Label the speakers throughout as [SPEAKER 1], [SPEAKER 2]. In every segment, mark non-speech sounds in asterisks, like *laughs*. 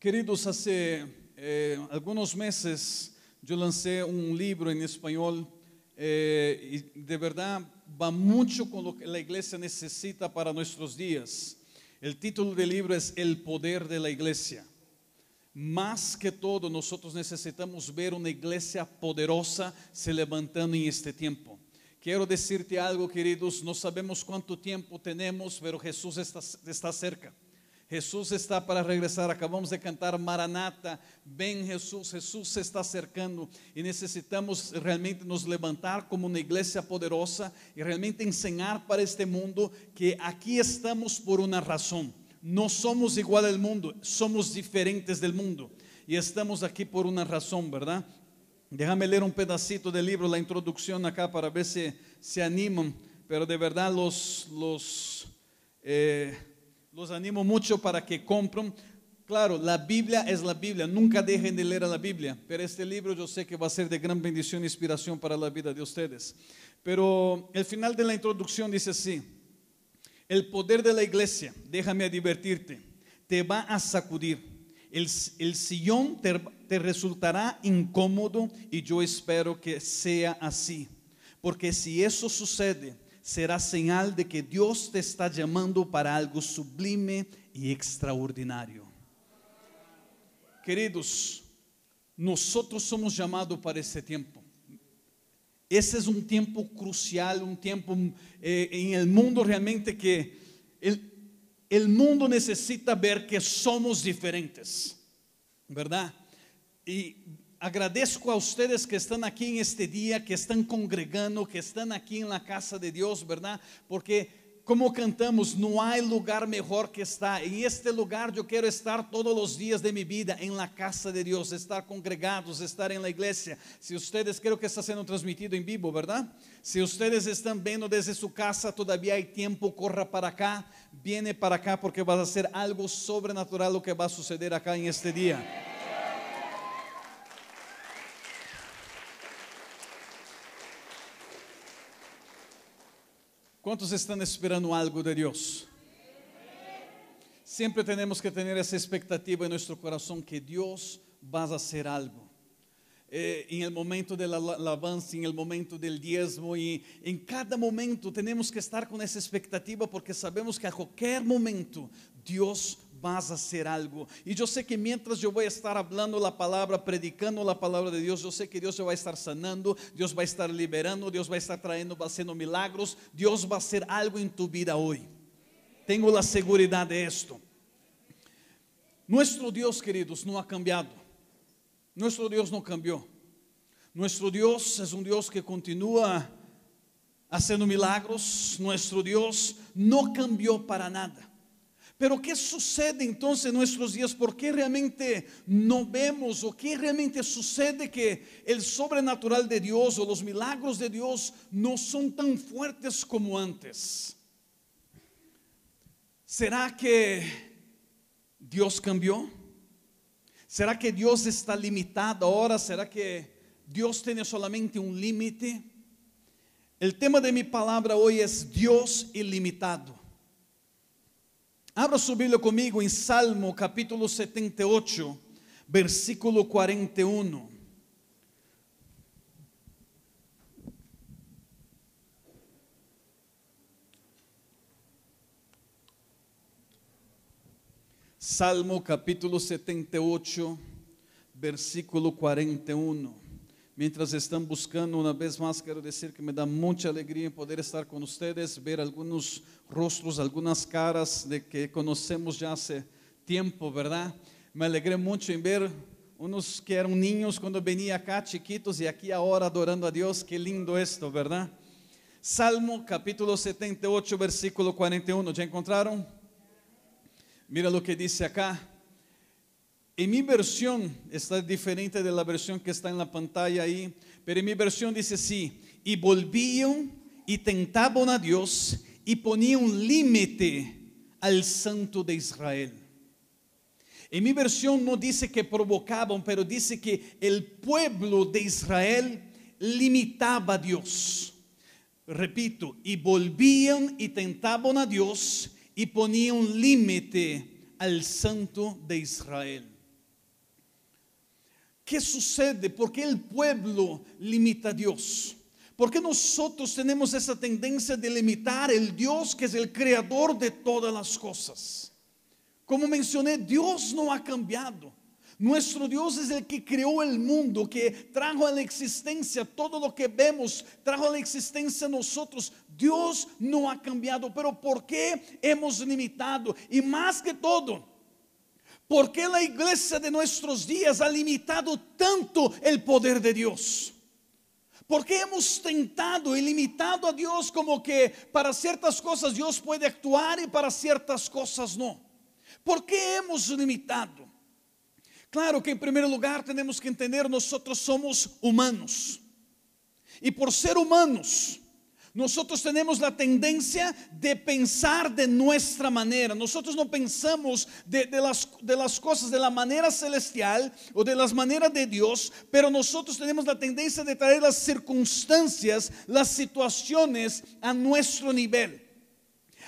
[SPEAKER 1] Queridos, hace eh, algunos meses yo lancé un libro en español eh, y de verdad va mucho con lo que la iglesia necesita para nuestros días. El título del libro es El poder de la iglesia. Más que todo, nosotros necesitamos ver una iglesia poderosa se levantando en este tiempo. Quiero decirte algo, queridos, no sabemos cuánto tiempo tenemos, pero Jesús está, está cerca. Jesús está para regresar. Acabamos de cantar Maranata. Ven Jesús, Jesús se está acercando y necesitamos realmente nos levantar como una iglesia poderosa y realmente enseñar para este mundo que aquí estamos por una razón. No somos igual al mundo, somos diferentes del mundo y estamos aquí por una razón, ¿verdad? Déjame leer un pedacito del libro, la introducción acá para ver si se animan, pero de verdad los, los eh, los animo mucho para que compren. Claro, la Biblia es la Biblia, nunca dejen de leer la Biblia, pero este libro yo sé que va a ser de gran bendición e inspiración para la vida de ustedes. Pero el final de la introducción dice así, el poder de la iglesia, déjame advertirte, te va a sacudir. El, sillón te resultará incómodo y yo espero que sea así. Porque si eso sucede, será señal de que Dios te está llamando para algo sublime y extraordinario. Queridos, nosotros somos llamados para ese tiempo. Ese es un tiempo crucial, un tiempo eh, en el mundo realmente que el, el mundo necesita ver que somos diferentes, ¿verdad? Y agradezco a ustedes que están aquí en este que están congregando, que están aquí en la casa de Dios, ¿verdad? Porque como cantamos, no hay lugar mejor que estar. En este lugar yo quiero estar todos los días de mi vida en la casa de Dios, estar congregados, estar en la iglesia. Si ustedes, creo que está siendo transmitido en vivo, ¿verdad? Si ustedes están viendo desde su casa, todavía hay tiempo, corra para acá, viene para acá porque va a ser algo sobrenatural lo que va a suceder acá en este día. ¿Cuántos están esperando algo de Dios? Siempre tenemos que tener esa expectativa en nuestro corazón que Dios va a hacer algo. Eh, el momento de la en el momento del diezmo y en cada momento tenemos que estar con esa expectativa porque sabemos que a cualquier momento Dios vas a hacer algo. Y yo sé que mientras yo voy a estar hablando la palabra, predicando la palabra de Dios, yo sé que Dios va a estar sanando, Dios va a estar liberando, Dios va a estar trayendo, va haciendo milagros, Dios va a hacer algo en tu vida hoy. Tengo la seguridad de esto. Nuestro Dios, queridos, no ha cambiado. Nuestro Dios no cambió. Nuestro Dios es un Dios que continúa haciendo milagros. Nuestro Dios no cambió para nada. Pero ¿qué sucede entonces en nuestros días? ¿Por qué realmente no vemos o qué realmente sucede que el sobrenatural de Dios o los milagros de Dios no son tan fuertes como antes? ¿Será que Dios cambió? ¿Será que Dios está limitado ahora? ¿Será que Dios tiene solamente un límite? El tema de mi palabra hoy es Dios ilimitado. Abra su Biblia conmigo en Salmo capítulo 78, versículo 41. Salmo capítulo 78, versículo 41. Mientras están buscando, una vez más quiero decir que me da mucha alegría poder estar con ustedes, ver algunos rostros, algunas caras de que conocemos ya hace tiempo, ¿verdad? Me alegré mucho en ver unos que eran niños cuando venía acá, chiquitos, y aquí ahora adorando a Dios. Qué lindo esto, ¿verdad? Salmo capítulo 78, versículo 41. ¿Ya encontraron? Mira lo que dice acá. En mi versión está diferente de la versión que está en la pantalla ahí, pero en mi versión dice así, y volvían y tentaban a Dios y ponían límite al santo de Israel. En mi versión no dice que provocaban, pero dice que el pueblo de Israel limitaba a Dios. Repito, y volvían y tentaban a Dios y ponían límite al santo de Israel. ¿Qué sucede? ¿Por qué el pueblo limita a Dios? ¿Por qué nosotros tenemos esa tendencia de limitar el Dios que es el creador de todas las cosas? Como mencioné, Dios no ha cambiado. Nuestro Dios es el que creó el mundo, que trajo a la existencia todo lo que vemos, trajo a la existencia nosotros. Dios no ha cambiado, pero ¿por qué hemos limitado? Y más que todo, ¿por qué la iglesia de nuestros días ha limitado tanto el poder de Dios? ¿Por qué hemos tentado y limitado a Dios como que para ciertas cosas Dios puede actuar y para ciertas cosas no? ¿Por qué hemos limitado? Claro que en primer lugar tenemos que entender, nosotros somos humanos. Y por ser humanos, nosotros tenemos la tendencia de pensar de nuestra manera. Nosotros no pensamos de, las, de, las, cosas de la manera celestial o de las maneras de Dios, pero nosotros tenemos la tendencia de traer las circunstancias, las situaciones a nuestro nivel,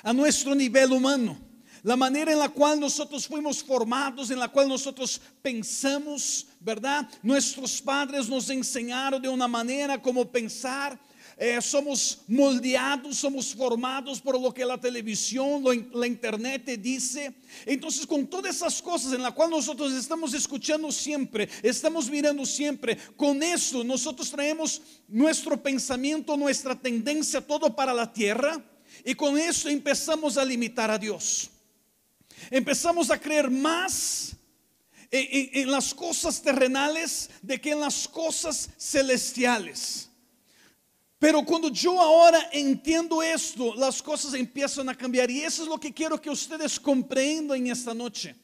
[SPEAKER 1] a nuestro nivel humano la manera en la cual nosotros fuimos formados, en la cual nosotros pensamos, ¿verdad? Nuestros padres nos enseñaron de una manera como pensar. Eh, somos moldeados, somos formados por lo que la televisión, la internet te dice. Entonces, con todas esas cosas en las cuales nosotros estamos escuchando siempre, estamos mirando siempre, con eso nosotros traemos nuestro pensamiento, nuestra tendencia, todo para la tierra. Y con eso empezamos a limitar a Dios. Empezamos a creer más en, las cosas terrenales de que en las cosas celestiales. Pero cuando yo ahora entiendo esto, las cosas empiezan a cambiar. Y eso es lo que quiero que ustedes comprendan en esta noche.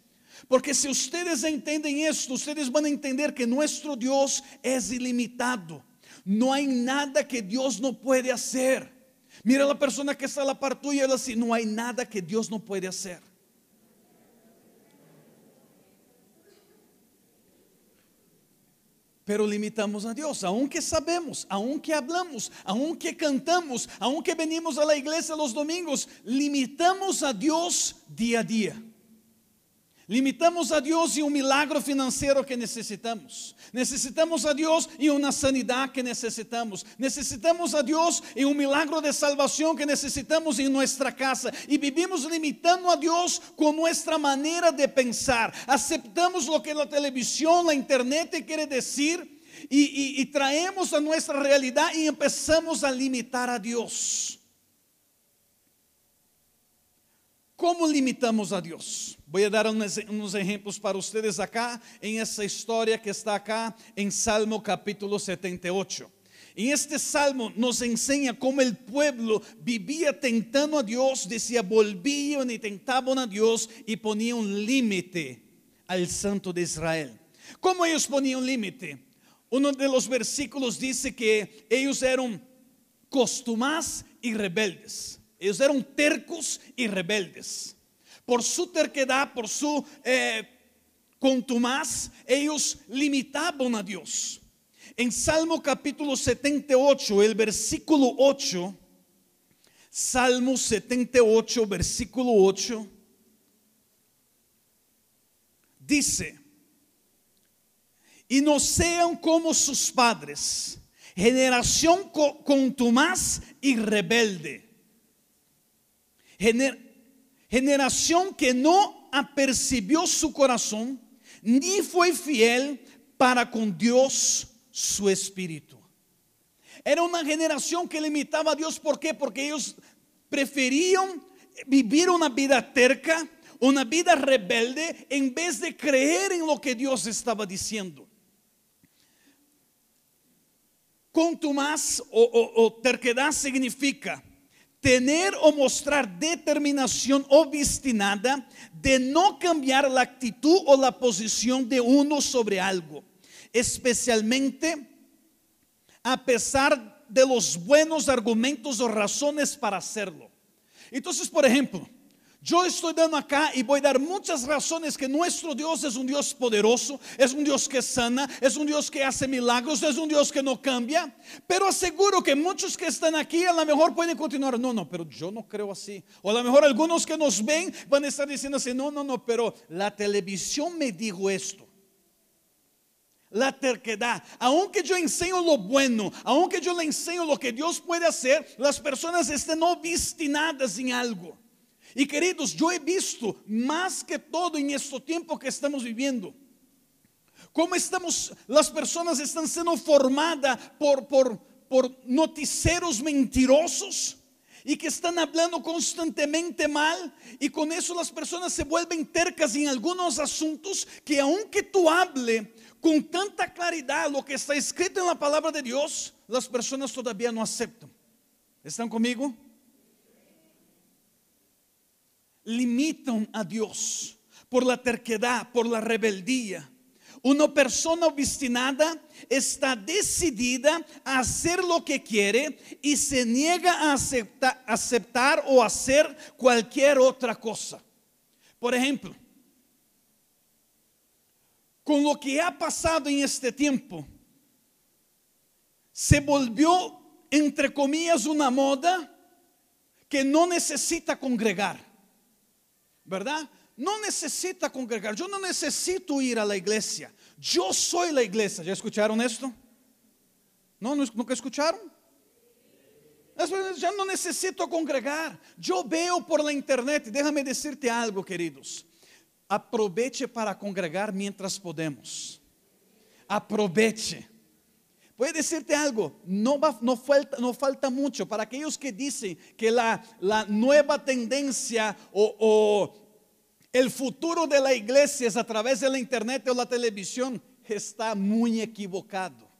[SPEAKER 1] Porque si ustedes entienden esto, ustedes van a entender que nuestro Dios es ilimitado. No hay nada que Dios no puede hacer. Mira a la persona que está a la par tuya y dice, no hay nada que Dios no puede hacer. Pero limitamos a Dios, aunque sabemos, aunque hablamos, aunque cantamos, aunque venimos a la iglesia los domingos, limitamos a Dios día a día. Limitamos a Dios y un milagro financiero que necesitamos. Necesitamos a Dios y una sanidad que necesitamos. Necesitamos a Dios y un milagro de salvación que necesitamos en nuestra casa. Y vivimos limitando a Dios con nuestra manera de pensar. Aceptamos lo que la televisión, la internet decir. Y, y traemos a nuestra realidad y empezamos a limitar a Dios. ¿Cómo limitamos a Dios? Voy a dar unos, ejemplos para ustedes acá en esa historia que está acá en Salmo capítulo 78. En este salmo nos enseña cómo el pueblo vivía tentando a Dios, decía volvían y tentaban a Dios y ponían un límite al santo de Israel. ¿Cómo ellos ponían un límite? Uno de los versículos dice que ellos eran costumas y rebeldes. Ellos eran tercos y rebeldes. Por su terquedad, por su eh, contumaz, ellos limitaban a Dios. En Salmo capítulo 78, el versículo 8, Salmo 78, versículo 8, dice, y no sean como sus padres, generación contumaz y rebelde generación que no apercibió su corazón, ni fue fiel para con Dios su espíritu. Era una generación que limitaba a Dios, ¿por qué? Porque ellos preferían vivir una vida terca, una vida rebelde, en vez de creer en lo que Dios estaba diciendo. Contumaz o, o, o terquedad significa tener o mostrar determinación obstinada de no cambiar la actitud o la posición de uno sobre algo, especialmente a pesar de los buenos argumentos o razones para hacerlo. Entonces, por ejemplo, yo estoy dando acá y voy a dar muchas razones que nuestro Dios es un Dios poderoso, es un Dios que sana, es un Dios que hace milagros, es un Dios que no cambia. Pero aseguro que muchos que están aquí a lo mejor pueden continuar, no, no, pero yo no creo así. O a lo mejor algunos que nos ven van a estar diciendo así, no, no, no, pero la televisión me dijo esto. la terquedad. Aunque yo enseño lo bueno, aunque yo le enseño lo que Dios puede hacer, las personas están obstinadas en algo. Y queridos, yo he visto más que todo en este tiempo que estamos viviendo. Cómo estamos, las personas están siendo formadas por, por, por noticieros mentirosos y que están hablando constantemente mal y con eso las personas se vuelven tercas en algunos asuntos que aunque tú hable con tanta claridad lo que está escrito en la palabra de Dios, las personas todavía no aceptan. ¿Están conmigo? Limitan a Dios por la terquedad, por la rebeldía. Una persona obstinada está decidida a hacer lo que quiere y se niega a aceptar, o hacer cualquier otra cosa. Por ejemplo, con lo que ha pasado en este tiempo, se volvió, entre comillas, una moda que no necesita congregar, ¿verdad? No necesita congregar, yo no necesito ir a la iglesia. Yo soy la iglesia. ¿Ya escucharon esto? ¿No? ¿Nunca escucharon? Ya no necesito congregar. Yo veo por la internet. Déjame decirte algo, queridos. Aproveche para congregar mientras podemos. Aproveche. Voy a decirte algo, no, falta, mucho para aquellos que dicen que la, la nueva tendencia o, o el futuro de la iglesia es a través de la internet o la televisión, está muy equivocado.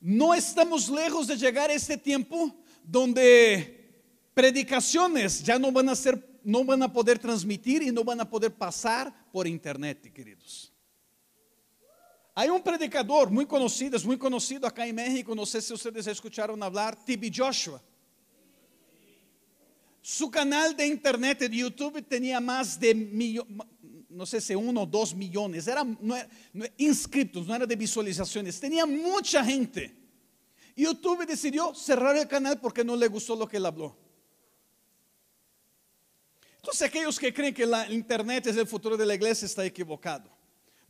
[SPEAKER 1] No estamos lejos de llegar a este tiempo donde predicaciones ya no van a ser, no van a poder transmitir y no van a poder pasar por internet, queridos. Hay un predicador muy conocido, es muy conocido acá en México, no sé si ustedes escucharon hablar, T.B. Joshua. Su canal de internet de YouTube tenía más de no sé si uno o dos millones, era, no inscritos, no era de visualizaciones, tenía mucha gente. YouTube decidió cerrar el canal porque no le gustó lo que él habló. Entonces aquellos que creen que la internet es el futuro de la iglesia está equivocado.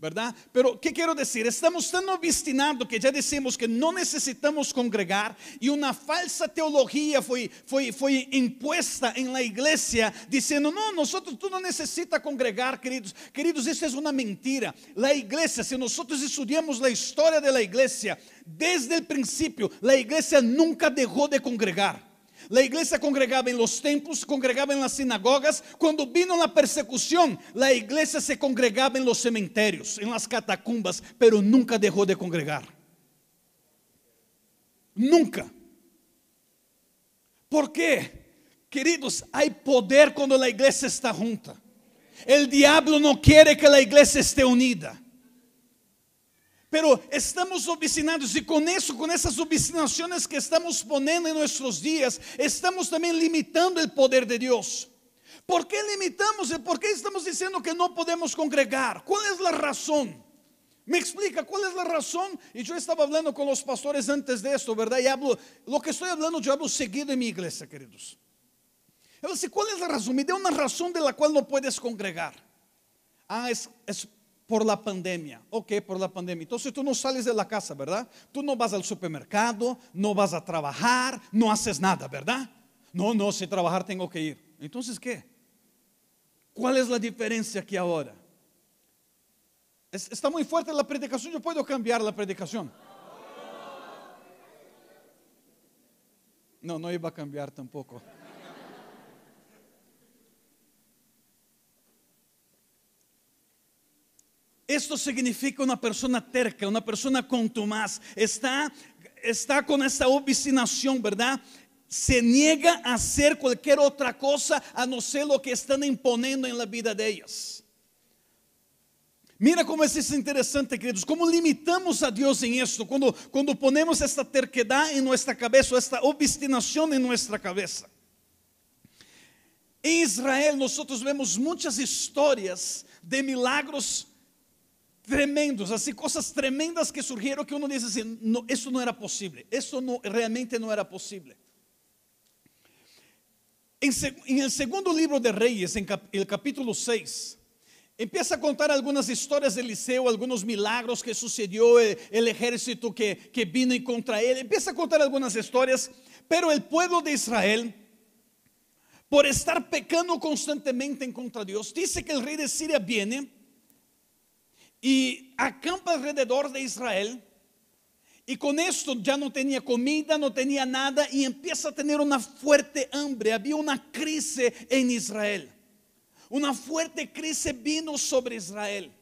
[SPEAKER 1] ¿Verdad? Pero, ¿qué quiero decir? Estamos tan obstinados que ya decimos que no necesitamos congregar y una falsa teología fue, fue, fue impuesta en la iglesia diciendo, no, nosotros tú no necesitas congregar, queridos. Queridos, eso es una mentira. La iglesia, si nosotros estudiamos la historia de la iglesia, desde el principio, la iglesia nunca dejó de congregar. La iglesia congregaba en los templos, congregaba en las sinagogas. Cuando vino la persecución, la iglesia se congregaba en los cementerios, en las catacumbas, pero nunca dejó de congregar. Nunca. ¿Por qué? Queridos, hay poder cuando la iglesia está junta. El diablo no quiere que la iglesia esté unida. Pero estamos obstinados y con eso, con esas obstinaciones que estamos poniendo en nuestros días, estamos también limitando el poder de Dios. ¿Por qué limitamos? ¿Por qué estamos diciendo que no podemos congregar? ¿Cuál es la razón? Me explica cuál es la razón. Y yo estaba hablando con los pastores antes de esto, ¿verdad? Y hablo, lo que estoy hablando, yo hablo seguido en mi iglesia, queridos. Yo dije, ¿cuál es la razón? Me da una razón de la cual no puedes congregar. Ah, es, es por la pandemia. Ok, por la pandemia. Entonces tú no sales de la casa, ¿verdad? Tú no vas al supermercado, no vas a trabajar, no haces nada, ¿verdad? No, no, si trabajar tengo que ir. Entonces, ¿qué? ¿Cuál es la diferencia aquí ahora? Está muy fuerte la predicación, yo puedo cambiar la predicación. No, no iba a cambiar tampoco. Esto significa una persona terca, una persona contumaz. Está, está con esta obstinación, ¿verdad? Se niega a hacer cualquier otra cosa a no ser lo que están imponiendo en la vida de ellas. Mira cómo es interesante, queridos, cómo limitamos a Dios en esto, cuando, cuando ponemos esta terquedad en nuestra cabeza, esta obstinación en nuestra cabeza. En Israel nosotros vemos muchas historias de milagros tremendos, así cosas tremendas que surgieron que uno dice así, no, eso no era posible, eso no, realmente no era posible. En, el segundo libro de Reyes, en el capítulo 6, Empieza a contar algunas historias de Eliseo, algunos milagros que sucedió, el, el ejército que, que vino contra él. Empieza a contar algunas historias, pero el pueblo de Israel, por estar pecando constantemente en contra de Dios, dice que el rey de Siria viene y acampa alrededor de Israel. Y con esto ya no tenía comida, no tenía nada y empieza a tener una fuerte hambre. Había una crisis en Israel. Una fuerte crisis vino sobre Israel.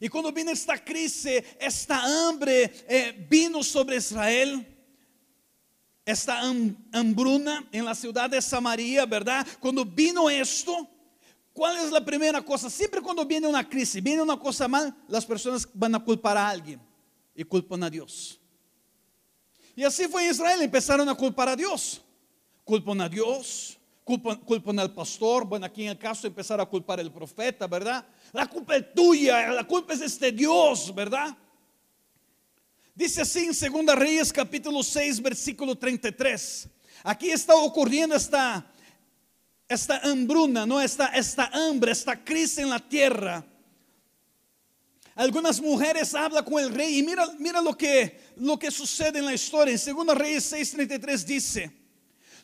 [SPEAKER 1] Y cuando vino esta crisis, esta hambre eh, vino sobre Israel. Esta hambruna en la ciudad de Samaria, ¿verdad? Cuando vino esto, ¿cuál es la primera cosa? Siempre cuando viene una crisis, viene una cosa mal, las personas van a culpar a alguien y culpan a Dios. Y así fue en Israel, empezaron a culpar a Dios. Culpan a Dios, culpan, al pastor, bueno, aquí en el caso empezar a culpar al profeta, ¿verdad? La culpa es tuya, la culpa es este Dios, ¿verdad? Dice así en Segunda Reyes capítulo 6 versículo 33. Aquí está ocurriendo esta, esta hambruna, ¿no? Esta, esta hambre, esta crisis en la tierra. Algunas mujeres hablan con el rey y mira, mira lo, que, lo que sucede en la historia. En Segunda Reyes 6:33 dice,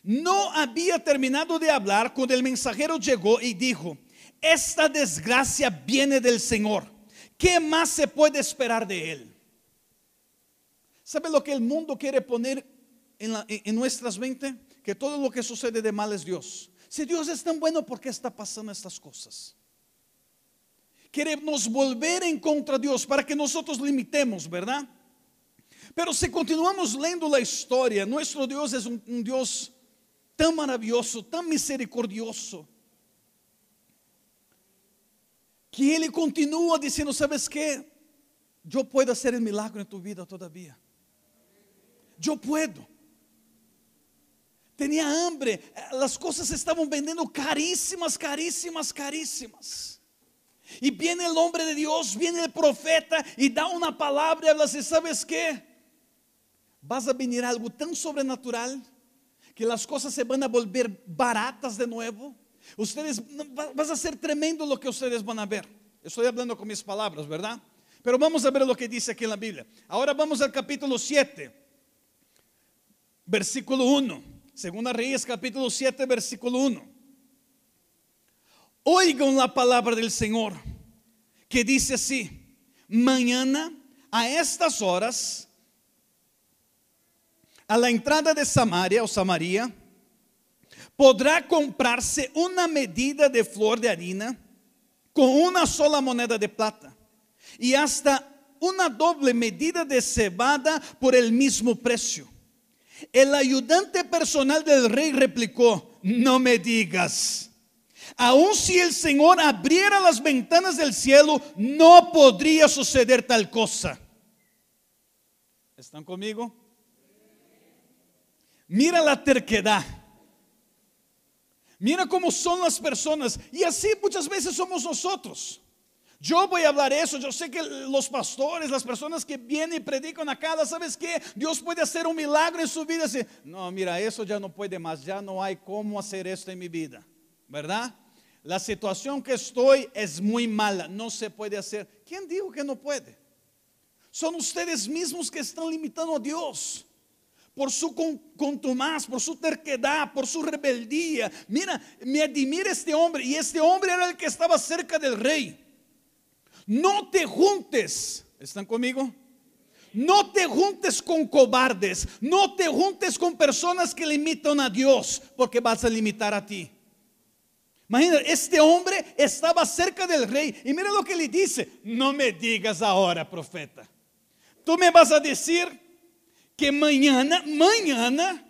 [SPEAKER 1] no había terminado de hablar cuando el mensajero llegó y dijo, esta desgracia viene del Señor. ¿Qué más se puede esperar de Él? ¿Sabe lo que el mundo quiere poner en, nuestras mentes? Que todo lo que sucede de mal es Dios. Si Dios es tan bueno, ¿por qué está pasando estas cosas? Queremos volver en contra de Dios para que nosotros limitemos, ¿verdad? Pero si continuamos leyendo la historia, nuestro Dios es un Dios tão maravilhoso, tão misericordioso, que Ele continua dizendo: Sabes que? Eu posso fazer milagre em tua vida todavia. Eu puedo. Tinha hambre, as coisas estavam vendendo caríssimas, caríssimas, caríssimas. E viene o homem de Deus, viene o profeta e dá uma palavra e ela diz: Sabes que? Vas a venir algo tão sobrenatural que las cosas se van a volver baratas de nuevo. Ustedes, vas a ser tremendo lo que ustedes van a ver. Estoy hablando con mis palabras, ¿verdad? Pero vamos a ver lo que dice aquí en la Biblia. Ahora vamos al capítulo 7, versículo 1. Segunda Reyes, capítulo 7, versículo 1. Oigan la palabra del Señor, que dice así: Mañana a estas horas a la entrada de Samaria o Samaria, podrá comprarse una medida de flor de harina con una sola moneda de plata y hasta una doble medida de cebada por el mismo precio. El ayudante personal del rey replicó, no me digas, aun si el Señor abriera las ventanas del cielo, no podría suceder tal cosa. ¿Están conmigo? Mira la terquedad. Mira cómo son las personas. Y así muchas veces somos nosotros. Yo voy a hablar eso. Yo sé que los pastores, las personas que vienen y predican acá, ¿sabes qué? Dios puede hacer un milagro en su vida. no, mira, eso ya no puede más. Ya no hay cómo hacer esto en mi vida. ¿Verdad? La situación que estoy es muy mala. No se puede hacer. ¿Quién dijo que no puede? Son ustedes mismos que están limitando a Dios por su contumaz, por su terquedad, por su rebeldía. Mira, me admira este hombre y este hombre era el que estaba cerca del rey. No te juntes, ¿están conmigo? No te juntes con cobardes, no te juntes con personas que limitan a Dios, porque vas a limitar a ti. Imagina, este hombre estaba cerca del rey y mira lo que le dice, no me digas ahora, profeta. Tú me vas a decir que mañana, mañana,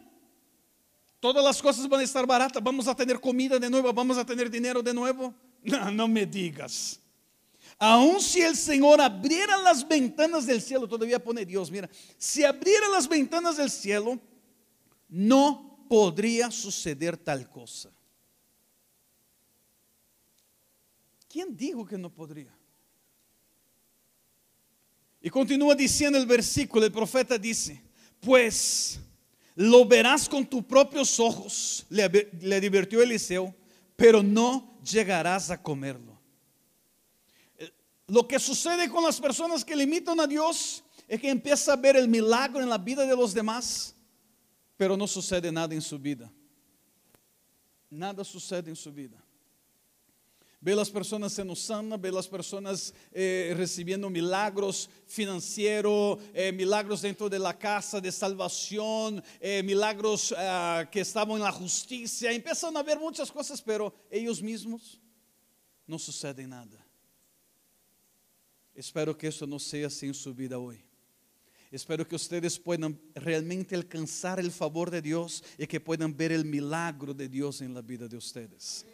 [SPEAKER 1] todas las cosas van a estar baratas, vamos a tener comida de nuevo, vamos a tener dinero de nuevo. *laughs* No, no me digas. Aun si el Señor abriera las ventanas del cielo, todavía pone Dios, mira, si abriera las ventanas del cielo, no podría suceder tal cosa. ¿Quién dijo que no podría? Y continúa diciendo el versículo, el profeta dice, pues lo verás con tus propios ojos, le, le divirtió Eliseo, pero no llegarás a comerlo. Lo que sucede con las personas que limitan a Dios es que empieza a ver el milagro en la vida de los demás, pero no sucede nada en su vida. Nada sucede en su vida. Ve las personas sendo sanas, ve las personas eh, recibiendo milagros financieros, eh, milagros dentro de la casa de salvación, eh, milagros ah, que estaban en la justicia. Empiezan a ver muchas cosas, pero ellos mismos no sucede nada. Espero que eso no sea así en su vida hoy. Espero que ustedes puedan realmente alcanzar el favor de Dios y que puedan ver el milagro de Dios en la vida de ustedes.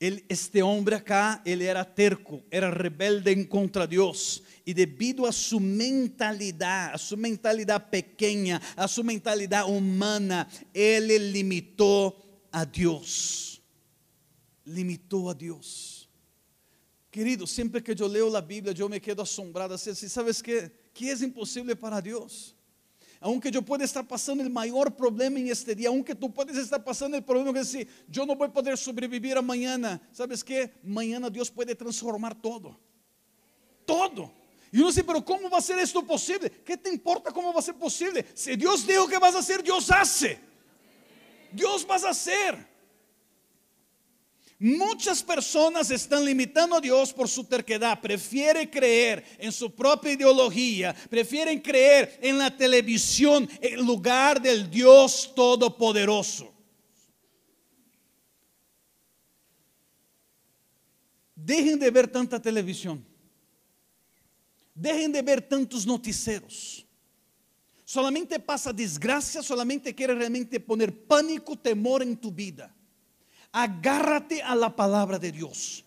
[SPEAKER 1] este hombre acá, él era terco, era rebelde en contra de Dios. Y debido a su mentalidad, a su mentalidad pequeña, a su mentalidad humana, él limitó a Dios. Limitó a Dios. Querido, siempre que yo leo la Biblia, yo me quedo asombrado. Así, ¿sabes qué? ¿Qué es imposible para Dios? aunque yo pueda estar pasando el mayor problema en este día, aunque tú puedes estar pasando el problema que decir, yo no voy a poder sobrevivir a mañana, ¿sabes qué? Mañana Dios puede transformar todo. Todo. Y uno dice, pero ¿cómo va a ser esto posible? ¿Qué te importa cómo va a ser posible? Si Dios dijo que vas a hacer, Dios hace. Dios vas a hacer. Muchas personas están limitando a Dios por su terquedad. Prefieren creer en su propia ideología. Prefieren creer en la televisión en lugar del Dios Todopoderoso. Dejen de ver tanta televisión. Dejen de ver tantos noticieros. Solamente pasa desgracia, solamente quiere realmente poner pánico, temor en tu vida agárrate a la palabra de Dios.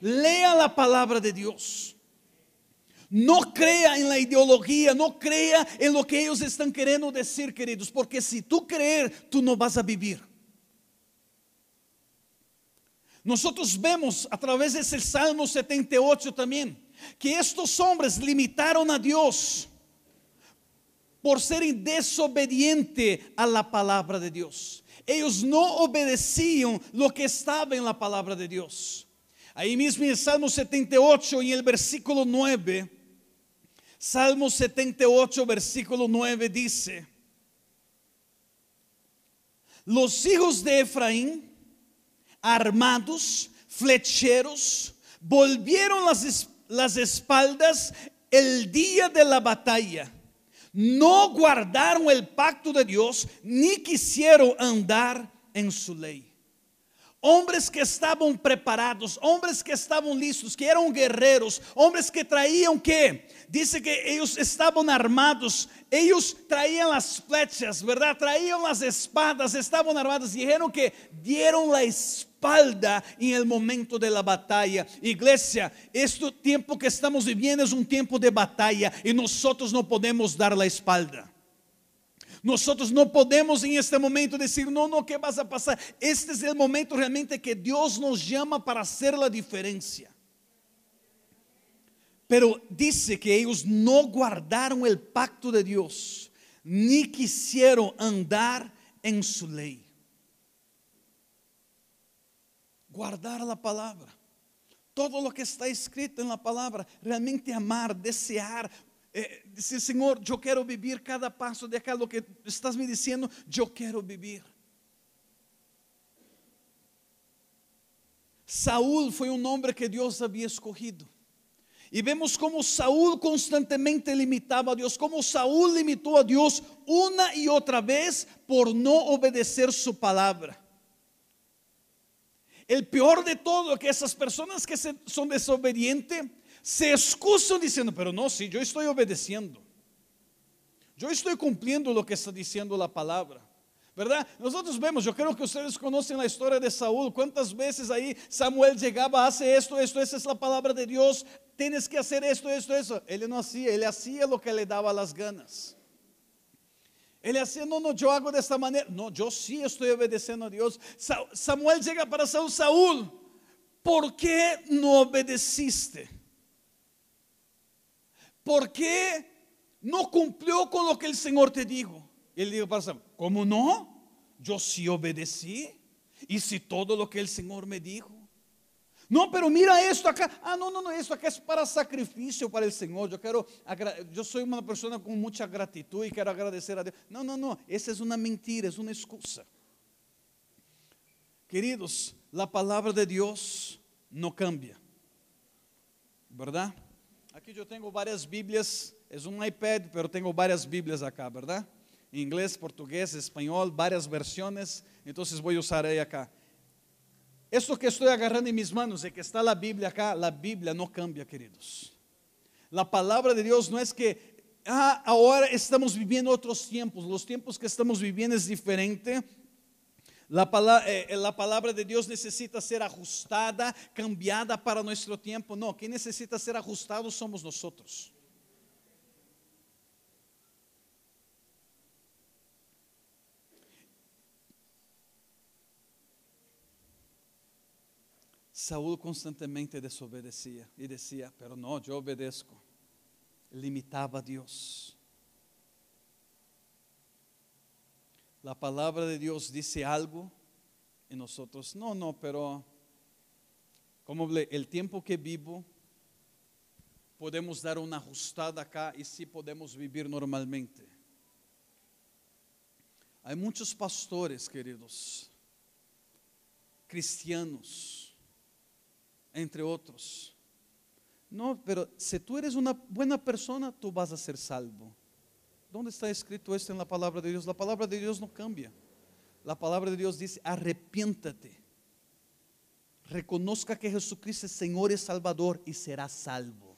[SPEAKER 1] Lea la palabra de Dios. No crea en la ideología, no crea en lo que ellos están queriendo decir, queridos, porque si tú creer, tú no vas a vivir. Nosotros vemos a través de ese Salmo 78 también que estos hombres limitaron a Dios por ser desobediente a la palabra de Dios. Ellos no obedecían lo que estaba en la palabra de Dios. Ahí mismo en Salmo 78, en el versículo 9, Salmo 78, versículo 9 dice, los hijos de Efraín, armados, flecheros, volvieron las, las espaldas el día de la batalla no guardaron el pacto de Dios ni quisieron andar en su ley. Hombres que estaban preparados, hombres que estaban listos, que eran guerreros, hombres que traían que, dice que ellos estaban armados, ellos traían las flechas, ¿verdad? Traían las espadas, estaban armados, dijeron que dieron la espalda en el momento de la batalla. Iglesia, este tiempo que estamos viviendo es un tiempo de batalla y nosotros no podemos dar la espalda. Nosotros no podemos en este momento decir, no, no, ¿qué vas a pasar? Este es el momento realmente que Dios nos llama para hacer la diferencia. Pero dice que ellos no guardaron el pacto de Dios, ni quisieron andar en su ley. Guardar la palabra. Todo lo que está escrito en la palabra, realmente amar, desear, eh, dice, Señor, yo quiero vivir cada paso de acá, lo que estás me diciendo, yo quiero vivir. Saúl fue un hombre que Dios había escogido. Y vemos como Saúl constantemente limitaba a Dios, como Saúl limitó a Dios una y otra vez por no obedecer su palabra. El peor de todo es que esas personas que son desobedientes se excusan diciendo, pero no, si yo estoy obedeciendo. Yo estoy cumpliendo lo que está diciendo la palabra. ¿Verdad? Nosotros vemos, yo creo que ustedes conocen la historia de Saúl, cuántas veces ahí Samuel llegaba, hace esto, esto, esa es la palabra de Dios, tienes que hacer esto, esto, eso. Él no hacía, él hacía lo que le daba las ganas. Él hacía, no, no, yo hago de esta manera. No, yo sí estoy obedeciendo a Dios. Samuel llega para Saúl, Saúl, ¿por qué no obedeciste? ¿por qué no cumplió con lo que el Señor te dijo? Y él dijo para Samuel, ¿cómo no? Yo sí obedecí. Y si todo lo que el Señor me dijo. No, pero mira esto acá. Ah, no, no, no, esto acá es para sacrificio para el Señor. Yo quiero, yo soy una persona con mucha gratitud y quiero agradecer a Dios. No, no, no, esa es una mentira, es una excusa. Queridos, la palabra de Dios no cambia, ¿verdad? Aquí yo tengo varias Biblias, es un iPad, pero tengo varias Biblias acá, ¿verdad? Inglés, portugués, español, varias versiones, entonces voy a usar ahí acá. Esto que estoy agarrando en mis manos, de que está la Biblia acá, la Biblia no cambia, queridos. La palabra de Dios no es que ah, ahora estamos viviendo otros tiempos, los tiempos que estamos viviendo es diferente. La palabra, eh, la palabra, de Dios necesita ser ajustada, cambiada para nuestro tiempo. No, quien necesita ser ajustado somos nosotros. Saúl constantemente desobedecía y decía, pero no, yo obedezco. Limitaba a Dios. La palabra de Dios dice algo y nosotros, no, no, pero como el tiempo que vivo, podemos dar una ajustada acá y sí podemos vivir normalmente. Hay muchos pastores, queridos, cristianos, entre otros. No, pero si tú eres una buena persona, tú vas a ser salvo. ¿Dónde está escrito esto en la palabra de Dios? La palabra de Dios no cambia. La palabra de Dios dice, arrepiéntate. Reconozca que Jesucristo es Señor y Salvador y será salvo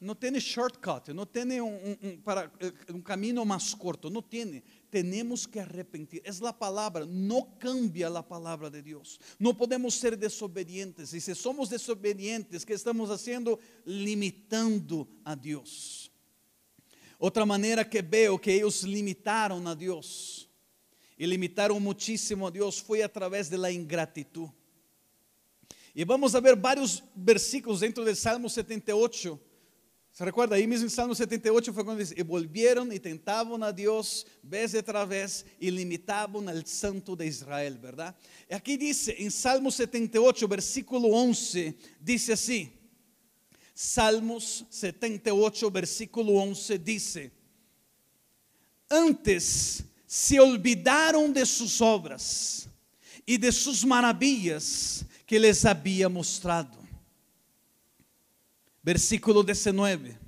[SPEAKER 1] no tiene shortcut, no tiene un, para, eh, un camino más corto, no tiene. Tenemos que arrepentir. Es la palabra, no cambia la palabra de Dios. No podemos ser desobedientes. Y si somos desobedientes, ¿qué estamos haciendo? Limitando a Dios. Otra manera que veo que ellos limitaron a Dios y limitaron muchísimo a Dios fue a través de la ingratitud. Y vamos a ver varios versículos dentro del Salmo 78 ¿Se recuerda? Ahí mismo en Salmo 78 fue cuando dice, y volvieron y tentaban a Dios vez de otra vez y limitaban al Santo de Israel, ¿verdad? Y aquí dice, en Salmo 78, versículo 11, dice así, Salmos 78, versículo 11 dice, antes se olvidaron de sus obras y de sus maravillas que les había mostrado versículo 19.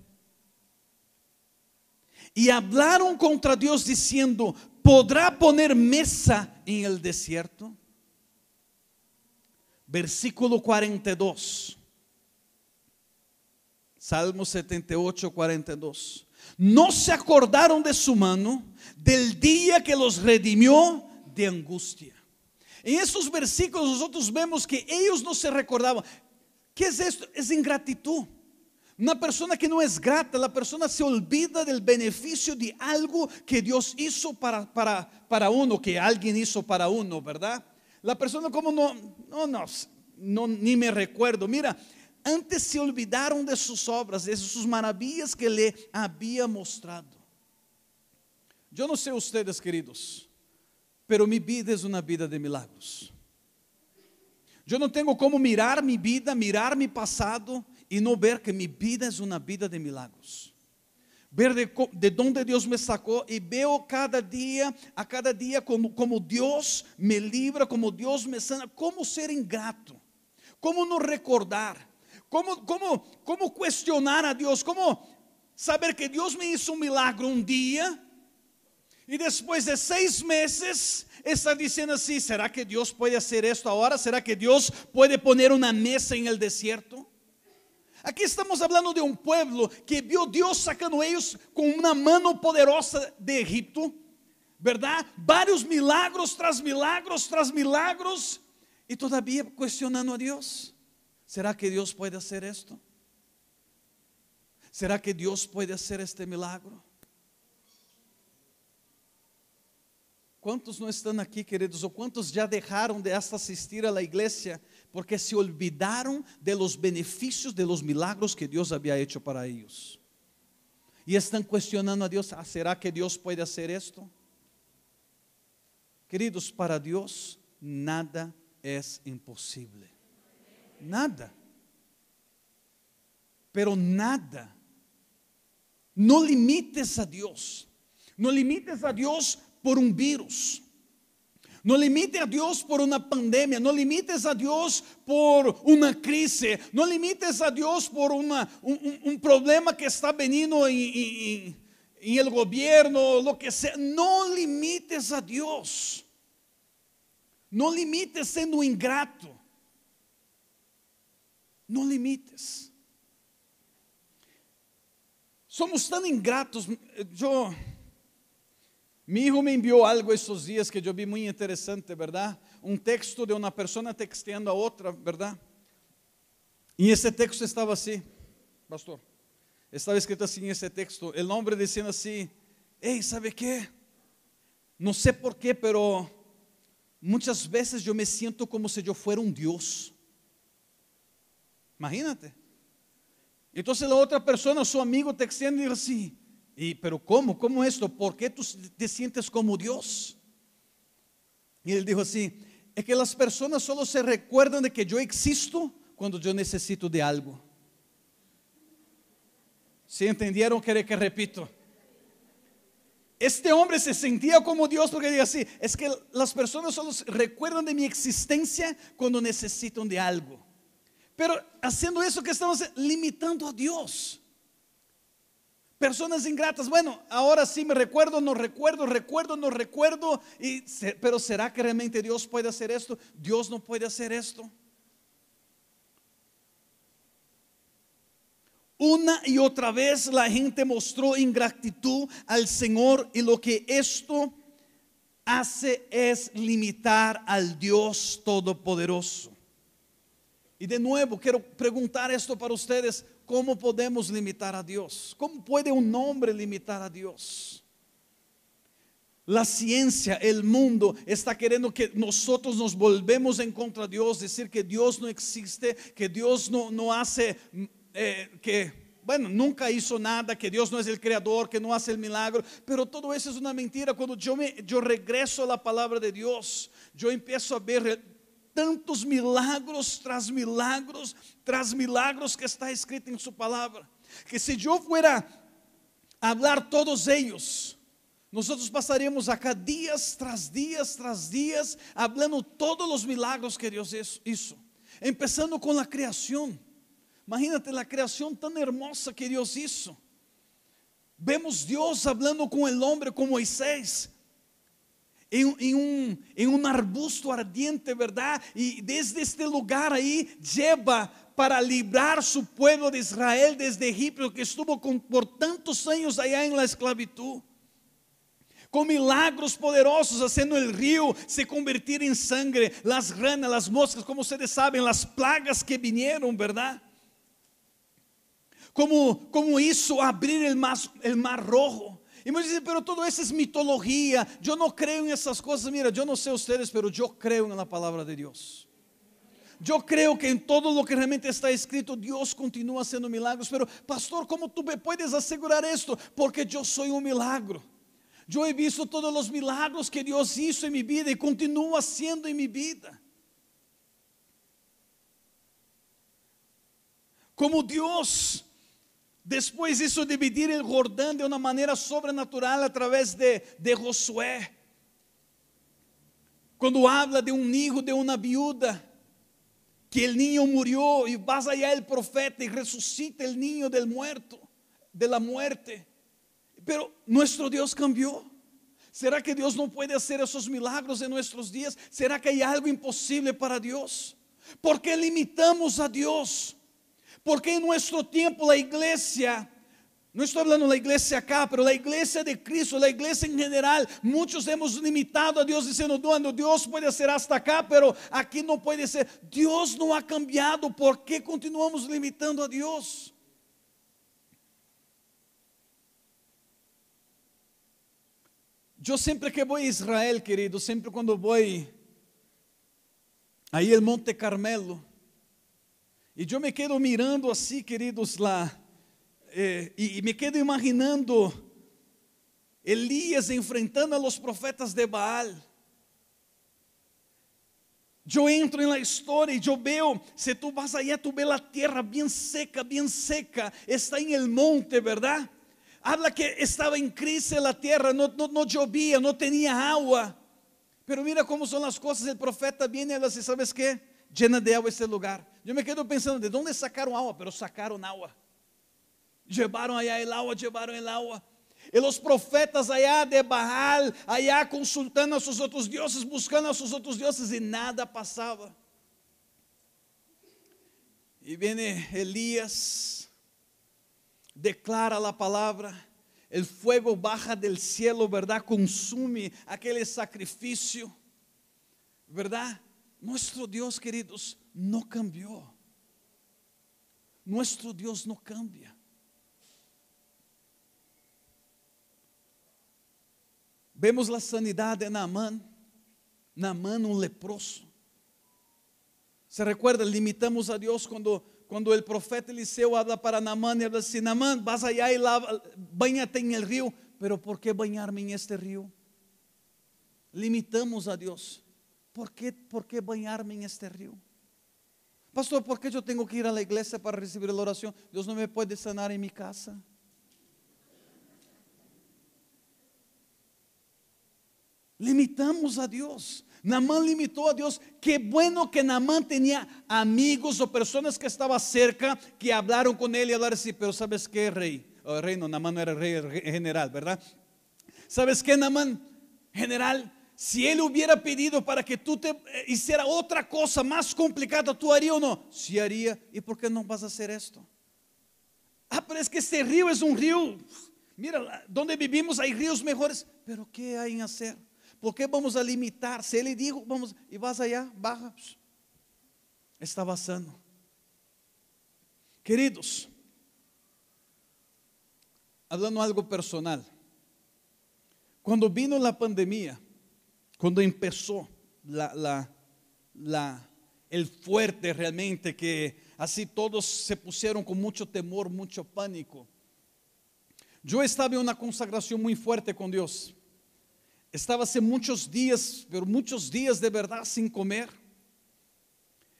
[SPEAKER 1] Y hablaron contra Dios diciendo, ¿podrá poner mesa en el desierto? Versículo 42. Salmo 78, 42. No se acordaron de su mano del día que los redimió de angustia. En estos versículos nosotros vemos que ellos no se recordaban. ¿Qué es esto? Es ingratitud. Una persona que no es grata, la persona se olvida del beneficio de algo que Dios hizo para, para, para uno, que alguien hizo para uno, ¿verdad? La persona como no, no, no, no, ni me recuerdo. Mira, antes se olvidaron de sus obras, de sus maravillas que le había mostrado. Yo no sé ustedes, queridos, pero mi vida es una vida de milagros. Yo no tengo como mirar mi vida, mirar mi pasado y no ver que mi vida es una vida de milagros. Ver de, de dónde Dios me sacó y veo cada día, a cada día como, como Dios me libra, como Dios me sana, cómo ser ingrato, cómo no recordar, cómo, cómo, cómo cuestionar a Dios, cómo saber que Dios me hizo un milagro un día y después de seis meses está diciendo así, ¿será que Dios puede hacer esto ahora? ¿Será que Dios puede poner una mesa en el desierto? Aquí estamos hablando de un pueblo que vio Dios sacando ellos con una mano poderosa de Egipto, ¿verdad? Varios milagros tras milagros tras milagros y todavía cuestionando a Dios. ¿Será que Dios puede hacer esto? ¿Será que Dios puede hacer este milagro? ¿Cuántos no están aquí, queridos? ¿O cuántos ya dejaron de hasta asistir a la iglesia porque se olvidaron de los beneficios de los milagros que Dios había hecho para ellos. Y están cuestionando a Dios, ah, ¿será que Dios puede hacer esto? Queridos, para Dios nada es imposible. Nada. Pero nada. No limites a Dios. No limites a Dios por un virus. No limites a Dios por una pandemia, no limites a Dios por una crisis, no limites a Dios por una, un, problema que está veniendo en, en el gobierno, lo que sea. No limites a Dios. No limites siendo ingrato. No limites. Somos tan ingratos. Yo mi hijo me envió algo estos días que yo vi muy interesante, ¿verdad? Un texto de una persona texteando a otra, ¿verdad? Y ese texto estaba así, pastor. Estaba escrito así en ese texto. El hombre diciendo así, hey, ¿sabe qué? No sé por qué, pero muchas veces yo me siento como si yo fuera un Dios. Imagínate. Entonces la otra persona, su amigo texteando y dice así, y, pero ¿cómo? ¿Cómo esto? ¿Por qué tú te sientes como Dios? Y él dijo así, es que las personas solo se recuerdan de que yo existo cuando yo necesito de algo. ¿Sí entendieron? Quiere que repito. Este hombre se sentía como Dios porque dice así, es que las personas solo recuerdan de mi existencia cuando necesitan de algo. Pero haciendo eso que estamos limitando a Dios. Personas ingratas, bueno, ahora sí me recuerdo, no recuerdo, recuerdo, no recuerdo, y, pero ¿será que realmente Dios puede hacer esto? Dios no puede hacer esto. Una y otra vez la gente mostró ingratitud al Señor y lo que esto hace es limitar al Dios Todopoderoso. Y de nuevo quiero preguntar esto para ustedes, ¿cómo podemos limitar a Dios? ¿Cómo puede un hombre limitar a Dios? La ciencia, el mundo está queriendo que nosotros nos volvemos en contra de Dios, decir que Dios no existe, que Dios no, no hace, eh, que, bueno, nunca hizo nada, que Dios no es el creador, que no hace el milagro, pero todo eso es una mentira. Cuando yo, me, yo regreso a la palabra de Dios, yo empiezo a ver tantos milagros tras milagros tras milagros que está escrito en su palabra. Que si yo fuera a hablar todos ellos, nosotros pasaríamos acá días tras días tras días hablando todos los milagros que Dios hizo. Empezando con la creación. Imagínate la creación tan hermosa que Dios hizo. Vemos Dios hablando con el hombre, con Moisés em, um, em um arbusto ardiente, ¿verdad? E desde este lugar aí, lleva para librar su pueblo de Israel desde Egipto, que estuvo con, por tantos años allá en la esclavitud. Com milagros poderosos, haciendo el río se convertir en sangre, las ranas, las moscas, como ustedes saben, las plagas que vinieron, ¿verdad? Como, como hizo abrir el mar, el mar rojo. Y me dicen, pero todo eso es mitología, yo no creo en esas cosas. Mira, yo no sé ustedes, pero yo creo en la palabra de Dios. Yo creo que en todo lo que realmente está escrito, Dios continúa haciendo milagros. Pero, pastor, ¿cómo tú me puedes asegurar esto? Porque yo soy un milagro. Yo he visto todos los milagros que Dios hizo en mi vida y continúa haciendo en mi vida. Como Dios Después hizo dividir el Jordán de una manera sobrenatural a través de, de Josué. Cuando habla de un hijo de una viuda, que el niño murió y vas allá el profeta y resucita el niño del muerto, de la muerte. Pero nuestro Dios cambió. ¿Será que Dios no puede hacer esos milagros en nuestros días? ¿Será que hay algo imposible para Dios? ¿Por qué limitamos a Dios? Porque en nuestro tiempo la iglesia, no estoy hablando de la iglesia acá, pero la iglesia de Cristo, la iglesia en general, muchos hemos limitado a Dios diciendo, no, Dios puede ser hasta acá, pero aquí no puede ser. Dios no ha cambiado, ¿por qué continuamos limitando a Dios? Yo siempre que voy a Israel, querido, siempre cuando voy ahí el Monte Carmelo, e eu me quedo mirando assim, queridos, lá, eh, e, e, me quedo imaginando Elias enfrentando a los profetas de Baal. Yo entro en la historia y yo veo, si tú vas allá, tú ves la tierra bien seca, bien seca, está en el monte, ¿verdad? Habla que estaba en crisis la tierra, no, no, no llovía, no tenía agua. Pero mira cómo son las cosas, el profeta viene y habla así, ¿sabes qué? Llena de agua este lugar. Yo me quedo pensando, ¿de dónde sacaron agua? Pero sacaron agua. Llevaron allá el agua, llevaron el agua. E os profetas allá de Baal, allá consultando a seus outros deuses, buscando a seus outros deuses, e nada passava. E vem Elias, declara a palavra, el fuego baja del cielo, ¿verdad? Consume aquele sacrifício, ¿verdad? Nuestro Deus, queridos, não cambiou. Nuestro Deus não cambia. Vemos la sanidad de Naamán. Naamán, un leproso. Se recuerda, limitamos a Dios cuando, cuando el profeta Eliseo habla para Naamán y habla así, Naamán, vas allá y lava, bañate en el río, pero ¿por qué bañarme en este río? Limitamos a Dios. ¿Por qué, ¿Por qué bañarme en este río? Pastor, ¿por qué yo tengo que ir a la iglesia para recibir la oración? Dios no me puede sanar en mi casa. Limitamos a Dios. Namán limitó a Dios. Qué bueno que Namán tenía amigos o personas que estaban cerca que hablaron con él y hablaron así, pero ¿sabes qué, rey? O rey no, Namán no era rey, era general, ¿verdad? ¿Sabes qué, Namán? General, si él hubiera pedido para que tú te eh, hiciera otra cosa más complicada, ¿tú harías o no? Sí haría. ¿Y por qué no vas a hacer esto? Ah, pero es que este río es un río. Mira, donde vivimos hay ríos mejores. Pero ¿qué hay en hacer? ¿Por qué vamos a limitar? Si Ele dijo, vamos, e vas allá, baja. Estava sano. Queridos, hablando algo personal. Quando vino la pandemia, quando empezó el fuerte realmente, que así todos se pusieron con mucho temor, mucho pánico. Yo estaba en una consagración muy fuerte con Dios. Estava hace muitos dias, pero muitos dias de verdade sem comer.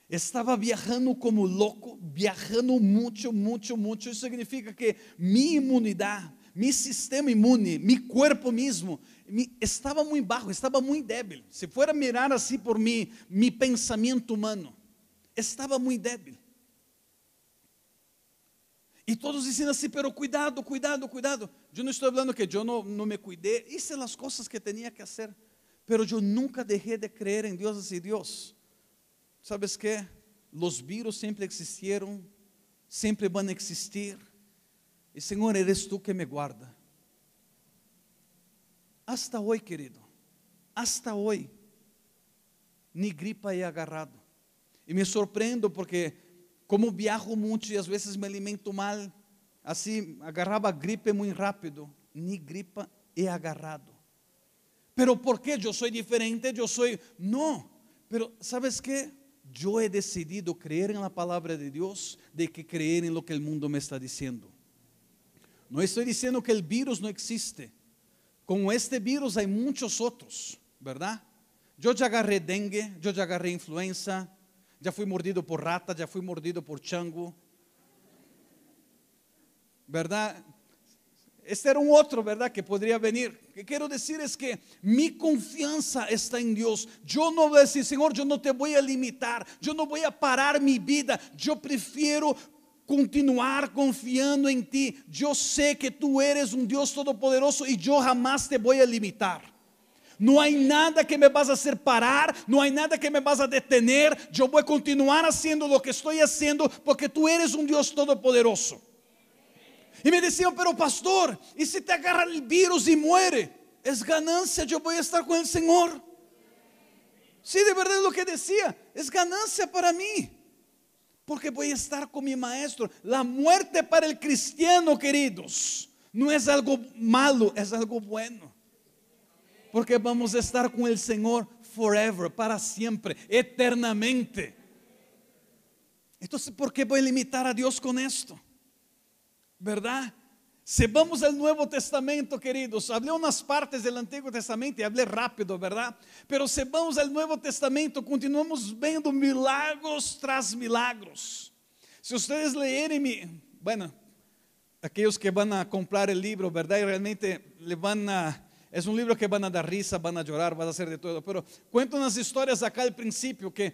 [SPEAKER 1] Estava viajando como louco, viajando muito, muito, muito. Isso significa que minha imunidade, meu sistema imune, meu corpo mesmo, estava muito baixo, estava muito débil. Se for mirar assim por mim, meu pensamento humano, estava muito débil. E todos dizendo assim, pero cuidado, cuidado, cuidado. Eu não estou falando que eu não, não me cuidei, hice as coisas que tinha que fazer, pero eu nunca deixei de crer em Deus assim, Deus, sabes que? Os vírus sempre existiram, sempre vão existir, e Senhor, eres tu que me guarda. Hasta hoje, querido, hasta hoje, nem gripa he agarrado. E me surpreendo porque como viajo muito e às vezes me alimento mal, assim, agarrava gripe muito rápido, nem gripa he agarrado. Pero por que eu sou diferente? Eu sou. Não, pero ¿sabes que? Eu he decidido creer en la palabra de Deus de que creer en lo que el mundo me está diciendo. No estoy diciendo que el virus no existe. Con este virus hay muchos otros, ¿verdad? Yo ya agarré dengue, yo ya agarré influenza, já fui mordido por rata, já fui mordido por chango. ¿Verdad? Este era un otro, ¿verdad? Que podría venir. Que quiero decir es que mi confianza está en Dios. Yo no voy a decir, Señor, yo no te voy a limitar. Yo no voy a parar mi vida. Yo prefiero continuar confiando en ti. Yo sé que tú eres un Dios todopoderoso y yo jamás te voy a limitar. Não há nada que me vas a hacer parar, não há nada que me vas a detener. Eu vou continuar haciendo o que estou haciendo porque tu eres um Deus todopoderoso. E me diziam, pero pastor, e se te agarra o vírus e muere? É ganancia, eu vou estar com o Senhor. Sí, de verdade o que decía, é ganancia para mim, porque vou estar com mi maestro. La muerte para el cristiano, queridos, não é algo malo, é algo bueno porque vamos a estar com o Senhor forever, para sempre, eternamente. Então, ¿por que vou limitar a Deus com esto? ¿Verdad? Se vamos al Nuevo Testamento, queridos, hablé unas partes del Antiguo Testamento y hablé rápido, ¿verdad? Pero se vamos al Nuevo Testamento, continuamos viendo milagros tras milagros. Si ustedes leen mi, bueno, aquellos que a comprar el libro, ¿verdad? Y realmente le van a, es un que van a dar risa, van a llorar, van a hacer de todo, pero cuento unas historias acá al principio que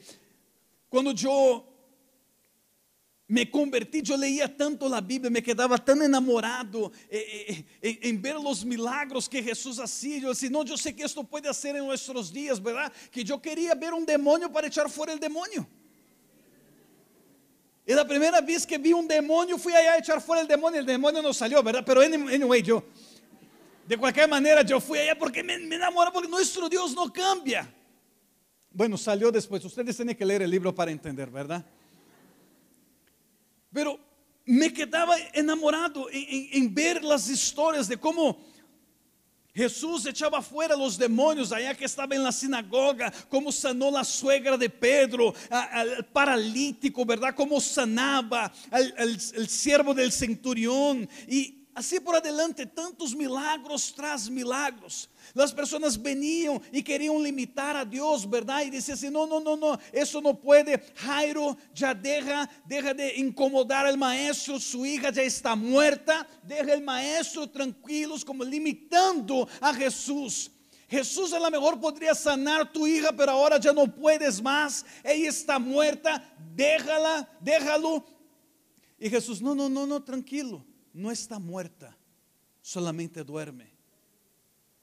[SPEAKER 1] cuando yo me convertí, yo leía tanto la Biblia, me quedaba tan enamorado eh, eh, en, ver los milagros que Jesús hacía. Yo decía, no, yo sé que esto puede hacer en nuestros días, ¿verdad? Que yo quería ver un demonio para echar fuera el demonio. Y la primera vez que vi un demonio, fui allá a echar fuera el demonio, el demonio no salió, ¿verdad? Pero anyway, yo, de cualquier manera, yo fui allá porque me, me enamoré, porque nuestro Dios no cambia. Bueno, salió después, ustedes tienen que leer el libro para entender, ¿verdad? Pero me quedaba enamorado en, ver las historias de cómo Jesús echaba fuera los demonios allá que estaba en la sinagoga, cómo sanó la suegra de Pedro, al paralítico, ¿verdad? Cómo sanaba al, al siervo del centurión y así por adelante, tantos milagros tras milagros. Las personas venían y querían limitar a Dios, ¿verdad? Y decían así, no, no, no, no, eso no puede. Jairo ya deja, deja de incomodar al maestro, su hija ya está muerta, deja el maestro tranquilos, como limitando a Jesús. Jesús a lo mejor podría sanar tu hija, pero ahora ya no puedes más. Ella está muerta, déjala, déjalo. Y Jesús, no, no, no, no, tranquilo, no está muerta, solamente duerme.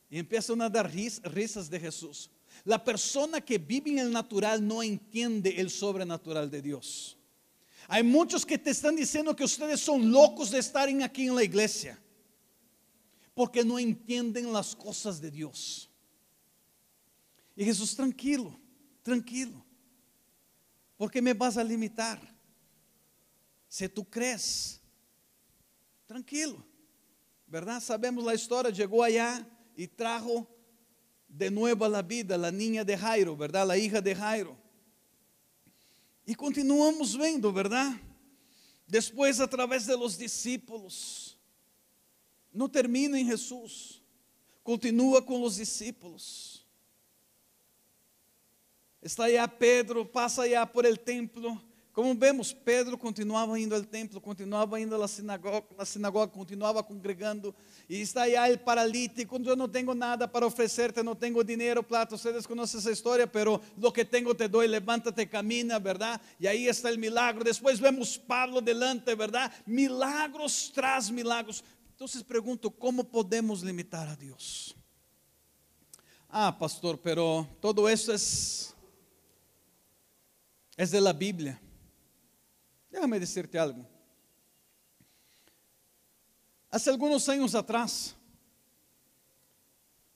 [SPEAKER 1] Y empiezan a dar risas de Jesús. La persona que vive en el natural no entiende el sobrenatural de Dios. Hay muchos que te están diciendo que ustedes son locos de estar aquí en la iglesia. Porque no entienden las cosas de Dios. Y Jesús, tranquilo, tranquilo. Porque me vas a limitar. Si tú crees, tranquilo. ¿Verdad? Sabemos la historia, llegó allá y trajo de nuevo a la vida la niña de Jairo, ¿verdad? La hija de Jairo. Y continuamos viendo, ¿verdad? Después a través de los discípulos. No termina en Jesús. Continúa con los discípulos. Está allá Pedro, pasa allá por el templo como vemos, Pedro continuava indo ao templo, continuava indo à sinagoga, à sinagoga, continuava congregando, e está aí o paralítico, eu não tenho nada para oferecer-te, não tenho dinheiro, plata, vocês conhecem essa história, pero lo que tenho te dou, levanta-te, camina, verdade? E aí está o milagre, depois vemos Pablo delante, verdade? Milagros traz milagros. Então, pergunto, como podemos limitar a Deus? Ah, pastor, pero todo isso é, é de la Bíblia. Déjame decirte algo. Hace algunos años atrás,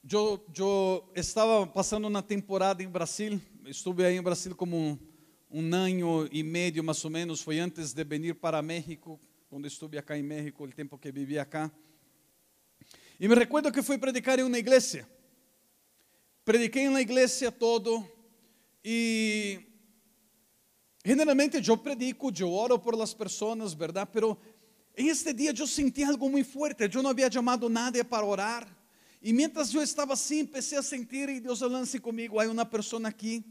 [SPEAKER 1] yo, yo estaba pasando una temporada en Brasil, estuve ahí en Brasil como un, un año y medio más o menos, fue antes de venir para México, cuando estuve acá en México, el tiempo que viví acá. Y me recuerdo que fui a predicar en una iglesia. Prediqué en la iglesia todo y Generalmente eu predico, eu oro por las personas, ¿verdad? Pero en este día yo sentí algo muy fuerte. Yo no había llamado a nadie para orar. Y mientras yo estaba así, empecé a sentir y Dios hablando conmigo. Hay una persona aquí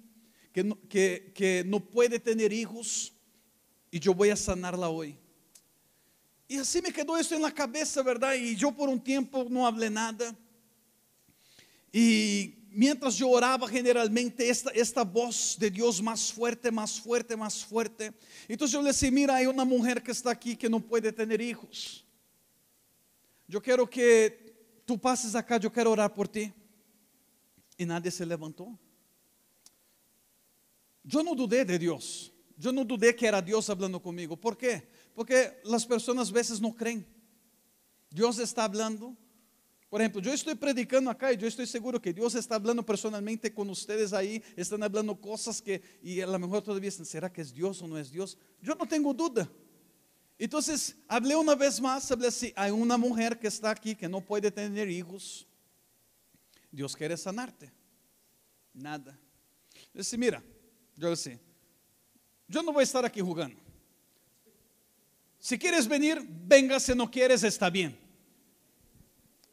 [SPEAKER 1] que no, que, que no puede tener hijos y yo voy a sanarla hoy. Y así me quedó eso en la cabeza, ¿verdad? Y yo por un tiempo no hablé nada. Y mientras yo oraba generalmente, esta, esta voz de Dios más fuerte, más fuerte, más fuerte. Entonces yo le decía, mira, hay una mujer que está aquí que no puede tener hijos. Yo quiero que tú pases acá, yo quiero orar por ti. Y nadie se levantó. Yo no dudé de Dios. Yo no dudé que era Dios hablando conmigo. ¿Por qué? Porque las personas a veces no creen. Dios está hablando por ejemplo, yo estoy predicando acá y yo estoy seguro que Dios está hablando personalmente con ustedes ahí, están hablando cosas que, y a lo mejor todavía dicen, ¿será que es Dios o no es Dios? Yo no tengo duda. Entonces, hablé una vez más, hablé así, hay una mujer que está aquí que no puede tener hijos. Dios quiere sanarte. Nada. Yo mira, yo decía, yo no voy a estar aquí jugando. Si quieres venir, venga, si no quieres, está bien.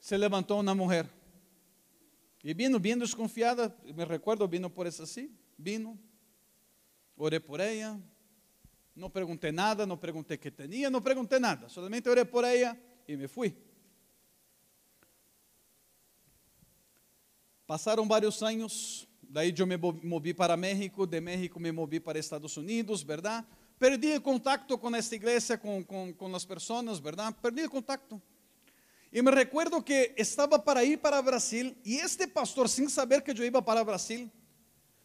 [SPEAKER 1] Se levantó una mujer. Y vino bien desconfiada, me recuerdo, vino por eso así, vino, oré por ella, no pregunté nada, no pregunté qué tenía, no pregunté nada, solamente oré por ella y me fui. Pasaron varios años, daí yo me moví para México, de México me moví para Estados Unidos, ¿verdad? Perdí el contacto con esta iglesia, con, con, con las personas, ¿verdad? Perdí el contacto. Y me recuerdo que estaba para ir para Brasil y este pastor, sin saber que yo iba para Brasil,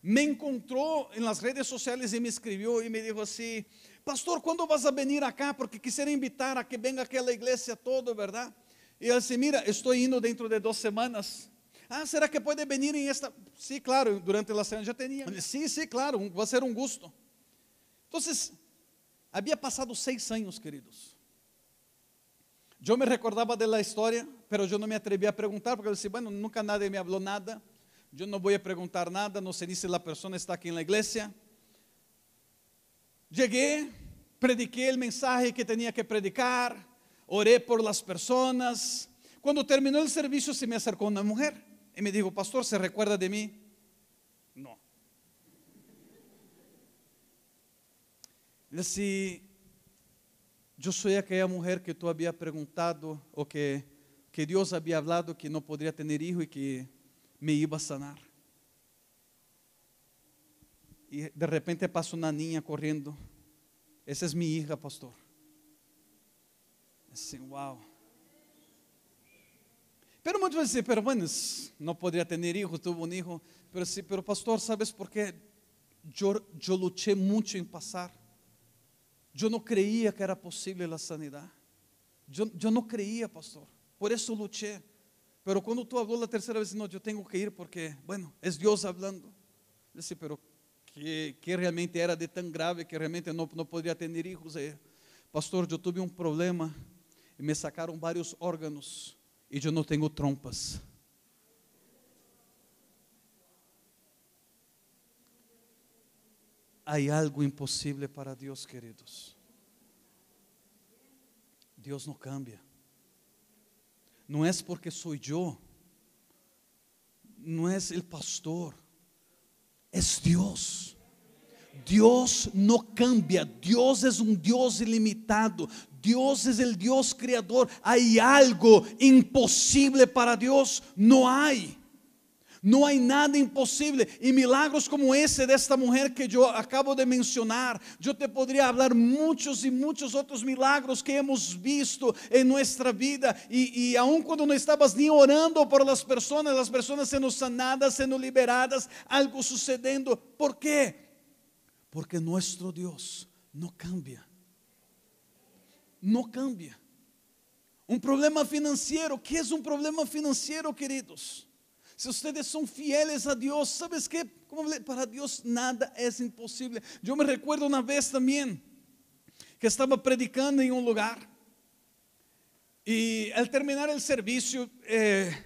[SPEAKER 1] me encontró en las redes sociales y me escribió y me dijo así, pastor, ¿cuándo vas a venir acá? Porque quisiera invitar a que venga aquí a la iglesia todo, ¿verdad? Y él dice, mira, estoy yendo dentro de dos semanas. Ah, ¿será que puede venir en esta? Sí, claro, durante la semana ya tenía. Sí, sí, claro, va a ser un gusto. Entonces, había pasado seis años, queridos. Yo me recordaba de la historia, pero yo no me atreví a preguntar, porque yo decía, bueno, nunca nadie me habló nada. Yo no voy a preguntar nada, no sé ni si la persona está aquí en la iglesia. Llegué, prediqué el mensaje que tenía que predicar, oré por las personas. Cuando terminó el servicio se me acercó una mujer y me dijo, pastor, ¿se recuerda de mí? No. Le decía, yo soy aquella mujer que tú había preguntado o que, que Dios había hablado que no podría tener hijo y que me iba a sanar. Y de repente pasa una niña corriendo. Esa es mi hija, pastor. Así, wow. Pero muchas veces, pero bueno, no podría tener hijos, tuvo un hijo. Pero sí, pero pastor, ¿sabes por qué? Yo luché mucho en pasar. Yo no creía que era posible la sanidad. Yo, yo no creía, pastor. Por eso luché. Pero cuando tú habló la tercera vez, no, yo tengo que ir porque, bueno, es Dios hablando. Dice, pero que, que realmente era de tan grave que realmente no, no podría tener hijos. Eh, pastor, yo tuve un problema y me sacaron varios órganos y yo no tengo trompas. Hay algo imposible para Dios, queridos. Dios no cambia. No es porque soy yo. No es el pastor. Es Dios. Dios no cambia, Dios es un Dios ilimitado, Dios es el Dios creador. ¿Hay algo imposible para Dios? No hay. No hay nada imposible. Y milagros como ese de esta mujer que yo acabo de mencionar, yo te podría hablar muchos y muchos otros milagros que hemos visto en nuestra vida. Y, y aun cuando no estabas ni orando por las personas, las personas siendo sanadas, siendo liberadas, algo sucediendo. ¿Por qué? Porque nuestro Dios no cambia. No cambia. Um problema financeiro, que é um problema financeiro, queridos? Se vocês são fieles a Deus, sabes que para Deus nada é impossível. Eu me recuerdo uma vez também que estava predicando em um lugar e al terminar o serviço eh,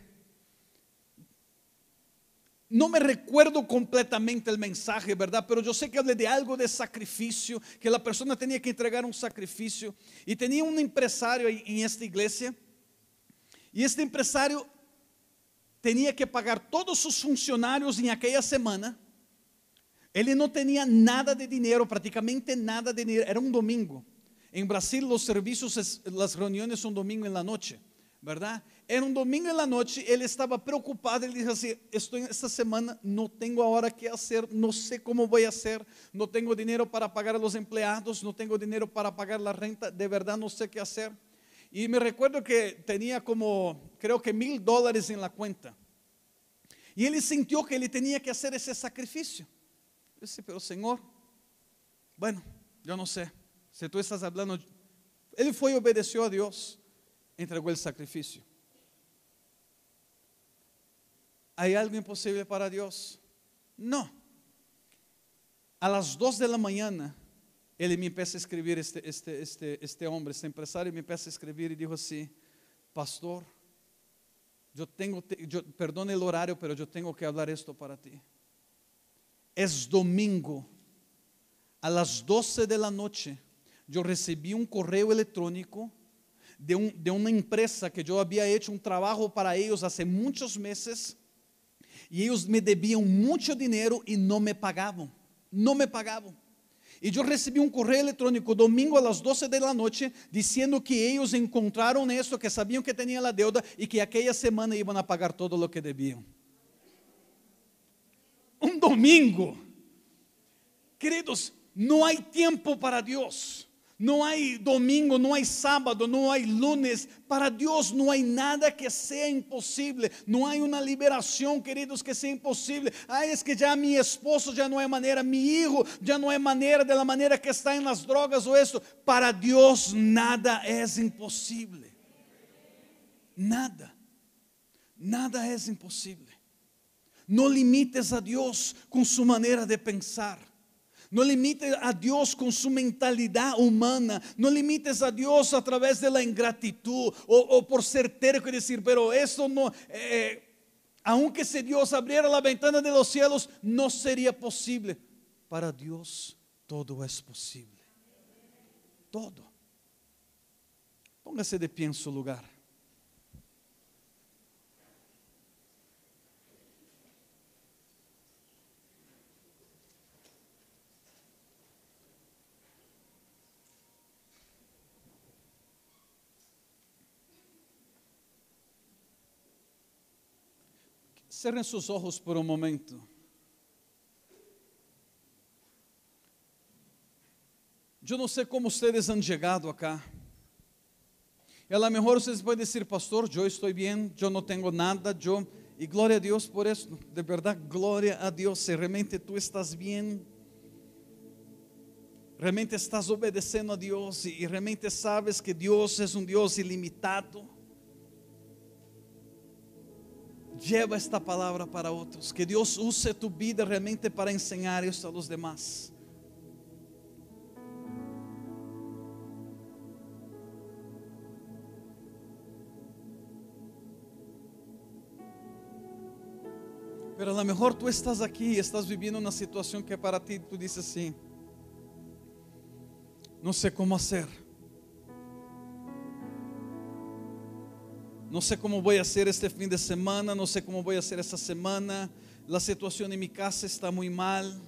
[SPEAKER 1] no me recuerdo completamente el mensaje, ¿verdad? Pero yo sé que hablé de algo de sacrificio, que la persona tenía que entregar un sacrificio. Y tenía un empresario en esta iglesia. Y este empresario tenía que pagar todos sus funcionarios en aquella semana. Él no tenía nada de dinero, prácticamente nada de dinero. Era un domingo. En Brasil los servicios, las reuniones son domingo en la noche, ¿verdad? Era um domingo na noite, ele estava preocupado, ele disse assim, estou esta semana, não tenho a hora que fazer, não sei como vou fazer, não tenho dinheiro para pagar a los empregados, não tenho dinheiro para pagar a renta, de verdade não sei o que fazer. E me recuerdo que tinha como, creo que mil dólares em la conta. E ele sentiu que ele tinha que fazer esse sacrifício. Eu disse, pero Senhor, bueno, eu não sei, se tu estás falando, ele foi e obedeceu a Deus, entregou o sacrifício. ¿Hay algo imposible para Dios? No. A las dos de la mañana, él me empieza a escribir, este, este, este, este hombre, este empresario, me empieza a escribir y dijo así, pastor, yo tengo, el horario, pero yo tengo que hablar esto para ti. Es domingo, a las 12 de la noche, yo recibí un correo electrónico de, un- de una empresa que yo había hecho un trabajo para ellos hace muchos meses y ellos me debían mucho dinero y no me pagaban, no me pagaban. Y yo recibí un correo electrónico domingo a las 12 de la noche diciendo que ellos encontraron eso, que sabían que tenía la deuda y que aquella semana iban a pagar todo lo que debían. Un domingo. Queridos, no hay tiempo para Dios. No hay domingo, no hay sábado, no hay lunes. Para Dios no hay nada que sea imposible. No hay una liberación, queridos, que sea imposible. Ay, es que ya mi esposo ya no hay manera, mi hijo ya no hay manera de la manera que está en las drogas o esto. Para Dios nada es imposible. Nada. Nada es imposible. No limites a Dios con su manera de pensar. No limites a Dios con su mentalidad humana. No limites a Dios a través de la ingratitud o, por ser terco y decir, pero eso no, eh, aunque si Dios abriera la ventana de los cielos, no sería posible. Para Dios todo es posible. Todo. Póngase de pie en su lugar. Cerren sus ojos por un momento. Yo no sé cómo ustedes han llegado acá. Y a lo mejor ustedes pueden decir, pastor, yo estoy bien, yo no tengo nada, yo... Y gloria a Dios por eso, de verdad, gloria a Dios, si realmente tú estás bien, realmente estás obedeciendo a Dios y, y realmente sabes que Dios es un Dios ilimitado. Lleva esta palabra para otros. Que Dios use tu vida realmente para enseñar esto a los demás. Pero a lo mejor tú estás aquí estás viviendo una situación que para ti tú dices sí. No sé cómo hacer. No sé cómo voy a hacer este fin de semana, no sé cómo voy a hacer esta semana. La situación en mi casa está muy mal.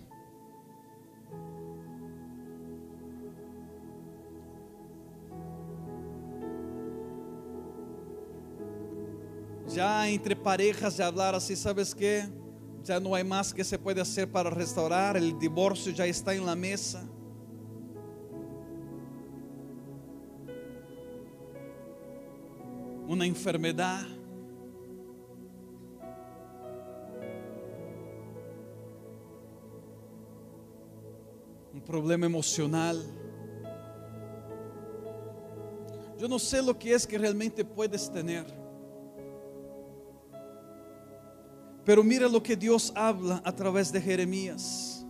[SPEAKER 1] Ya entre parejas de hablar así, ¿sabes qué? Ya no hay más que se puede hacer para restaurar, el divorcio ya está en la mesa. Una enfermedad. Un problema emocional. Yo no sé lo que es que realmente puedes tener. Pero mira lo que Dios habla a través de Jeremías.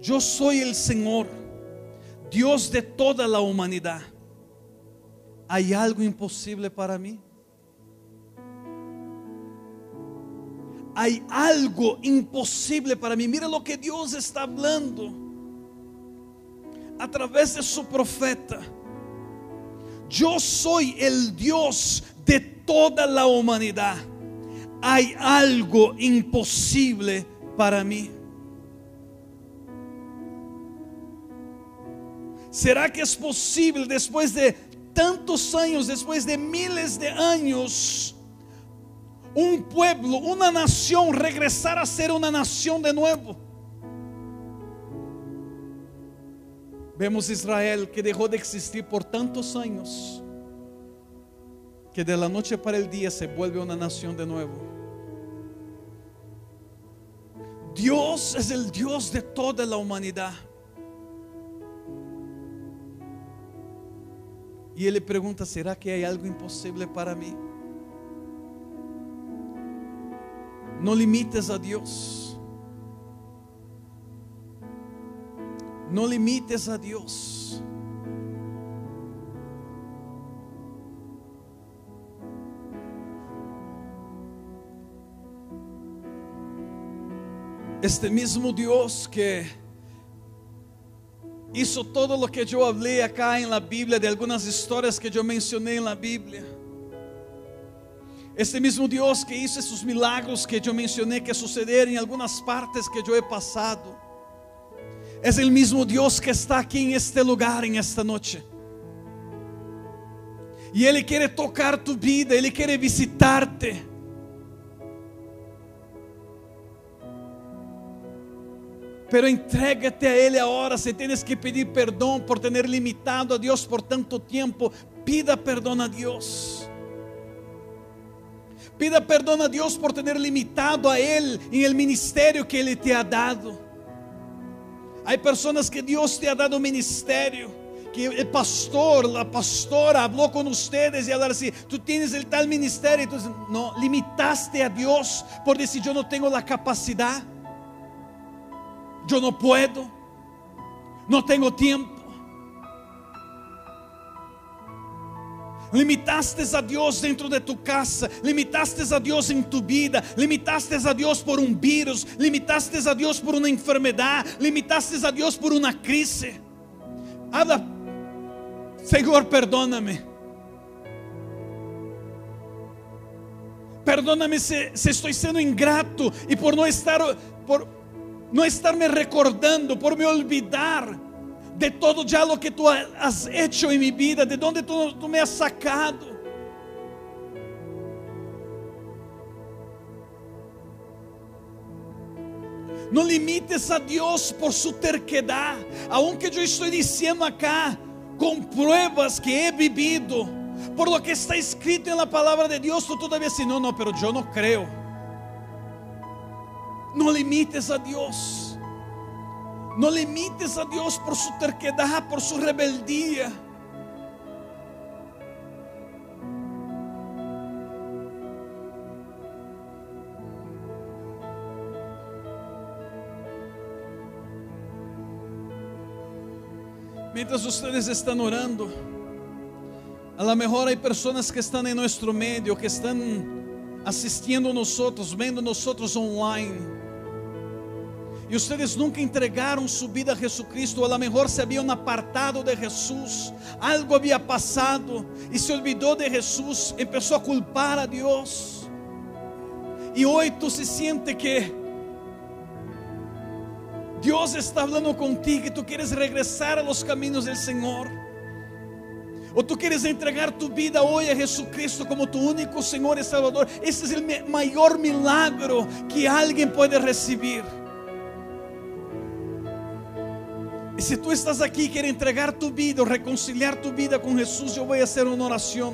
[SPEAKER 1] Yo soy el Señor, Dios de toda la humanidad. ¿Hay algo imposible para mí? Hay algo imposible para mí. Mira lo que Dios está hablando a través de su profeta. Yo soy el Dios de toda la humanidad. Hay algo imposible para mí. ¿Será que es posible después de tantos años, después de miles de años, un pueblo, una nación regresar a ser una nación de nuevo? Vemos Israel que dejó de existir por tantos años, que de la noche para el día se vuelve una nación de nuevo. Dios es el Dios de toda la humanidad. Y él le pregunta, ¿será que hay algo imposible para mí? No limites a Dios. No limites a Dios. Este mismo Dios que hizo todo lo que yo hablé acá en la Biblia, de algunas historias que yo mencioné en la Biblia. Este mismo Dios que hizo esos milagros que yo mencioné que sucederam en algunas partes que yo he pasado, es el mismo Dios que está aquí en este lugar, en esta noche. Y Ele quiere tocar tu vida, Ele quiere visitarte. Pero entrégate a Ele ahora. Si tienes que pedir perdón por tener limitado a Dios por tanto tiempo, pida perdón a Dios. Pida perdón a Dios por tener limitado a Él en el ministerio que Ele te ha dado. Hay personas que Dios te ha dado ministerio. Que el pastor, la pastora habló con ustedes y hablar así, tú tienes el tal ministerio, entonces no, limitaste a Dios por decir yo no tengo la capacidad, yo no puedo, no tengo tiempo. Limitaste a Deus dentro de tu casa, limitaste a Deus em tu vida, limitaste a Deus por um vírus, limitaste a Deus por uma enfermidade, limitaste a Deus por uma crise. Habla, Senhor, perdóname. Perdóname se estou sendo ingrato e por não estar, por não estar me recordando, por me olvidar de todo ya lo que tú has hecho en mi vida, de donde tú me has sacado. No limites a Dios por su terquedad, aunque yo estoy diciendo acá con pruebas que he vivido, por lo que está escrito en la palabra de Dios, tú todavía dices, no, no, pero yo no creo. No limites a Dios. No limites a Dios por su terquedad, por su rebeldía. Mientras ustedes están orando, a lo mejor hay personas que están en nuestro medio, que están asistiendo a nosotros, viendo nosotros online. E ustedes nunca entregaram sua vida a Jesucristo, a lo mejor se habían apartado de Jesus, algo havia passado e se olvidou de Jesus, começou a culpar a Deus. E hoje tu se siente que Deus está falando contigo e tu queres regressar a los caminos del. Ou tu queres entregar tu vida hoje a Jesucristo como tu único Senhor e Salvador. Esse é o maior milagro que alguém pode receber. E se tu estás aqui e quer entregar tu vida, reconciliar tu vida com Jesus, eu vou fazer uma oração.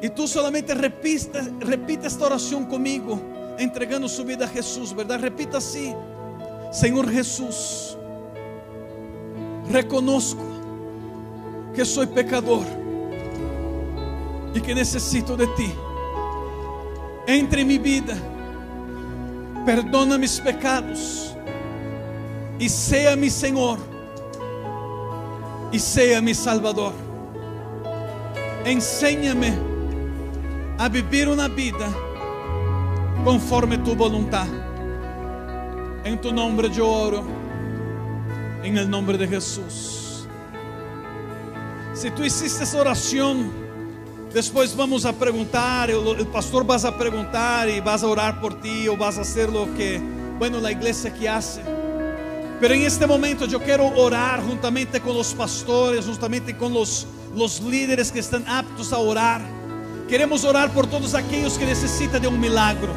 [SPEAKER 1] E tu solamente repita, repita esta oração comigo, entregando sua vida a Jesus, verdade? Repita assim: Senhor Jesus, reconozco que sou pecador e que necessito de ti. Entre em minha vida perdona mis pecados y sea mi Señor y sea mi Salvador. Enséñame a vivir una vida conforme tu voluntad. En tu nombre yo oro, en el nombre de Jesús. Si tú hiciste esa oración, Después vamos a preguntar, el, pastor vas a preguntar y vas a orar por ti o vas a hacer lo que, bueno, la iglesia que hace. Pero en este momento yo quiero orar juntamente con los pastores, juntamente los, los líderes que están aptos a orar. Queremos orar por todos aquellos que necesitan de un milagro.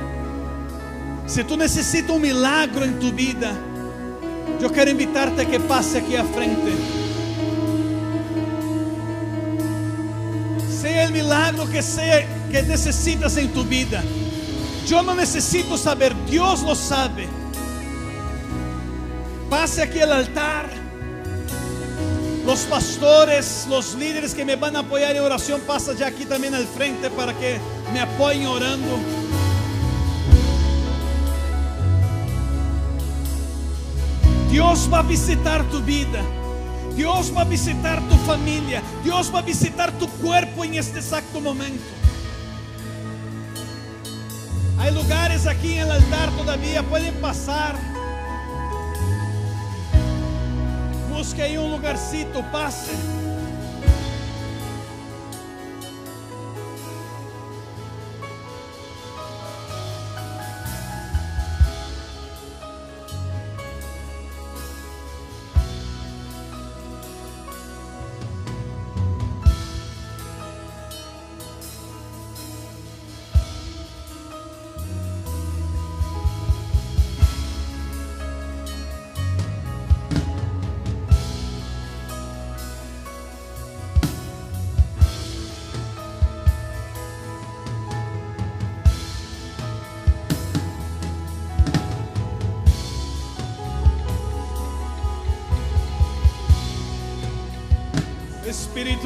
[SPEAKER 1] Si tú necesitas un milagro en tu vida, yo quiero invitarte a que pase aquí a frente. Milagro que sea que necesitas en tu vida. Yo no necesito saber, Dios lo sabe. Pase aquí al altar. Los pastores, los líderes que me van a apoyar en oración, pasa ya aquí también al frente para que me apoyen orando. Dios va a visitar tu vida. Dios va a visitar tu familia. Dios va a visitar tu cuerpo en este exacto momento. Hay lugares aquí en el altar todavía, pueden pasar. Busque ahí un lugarcito, pase.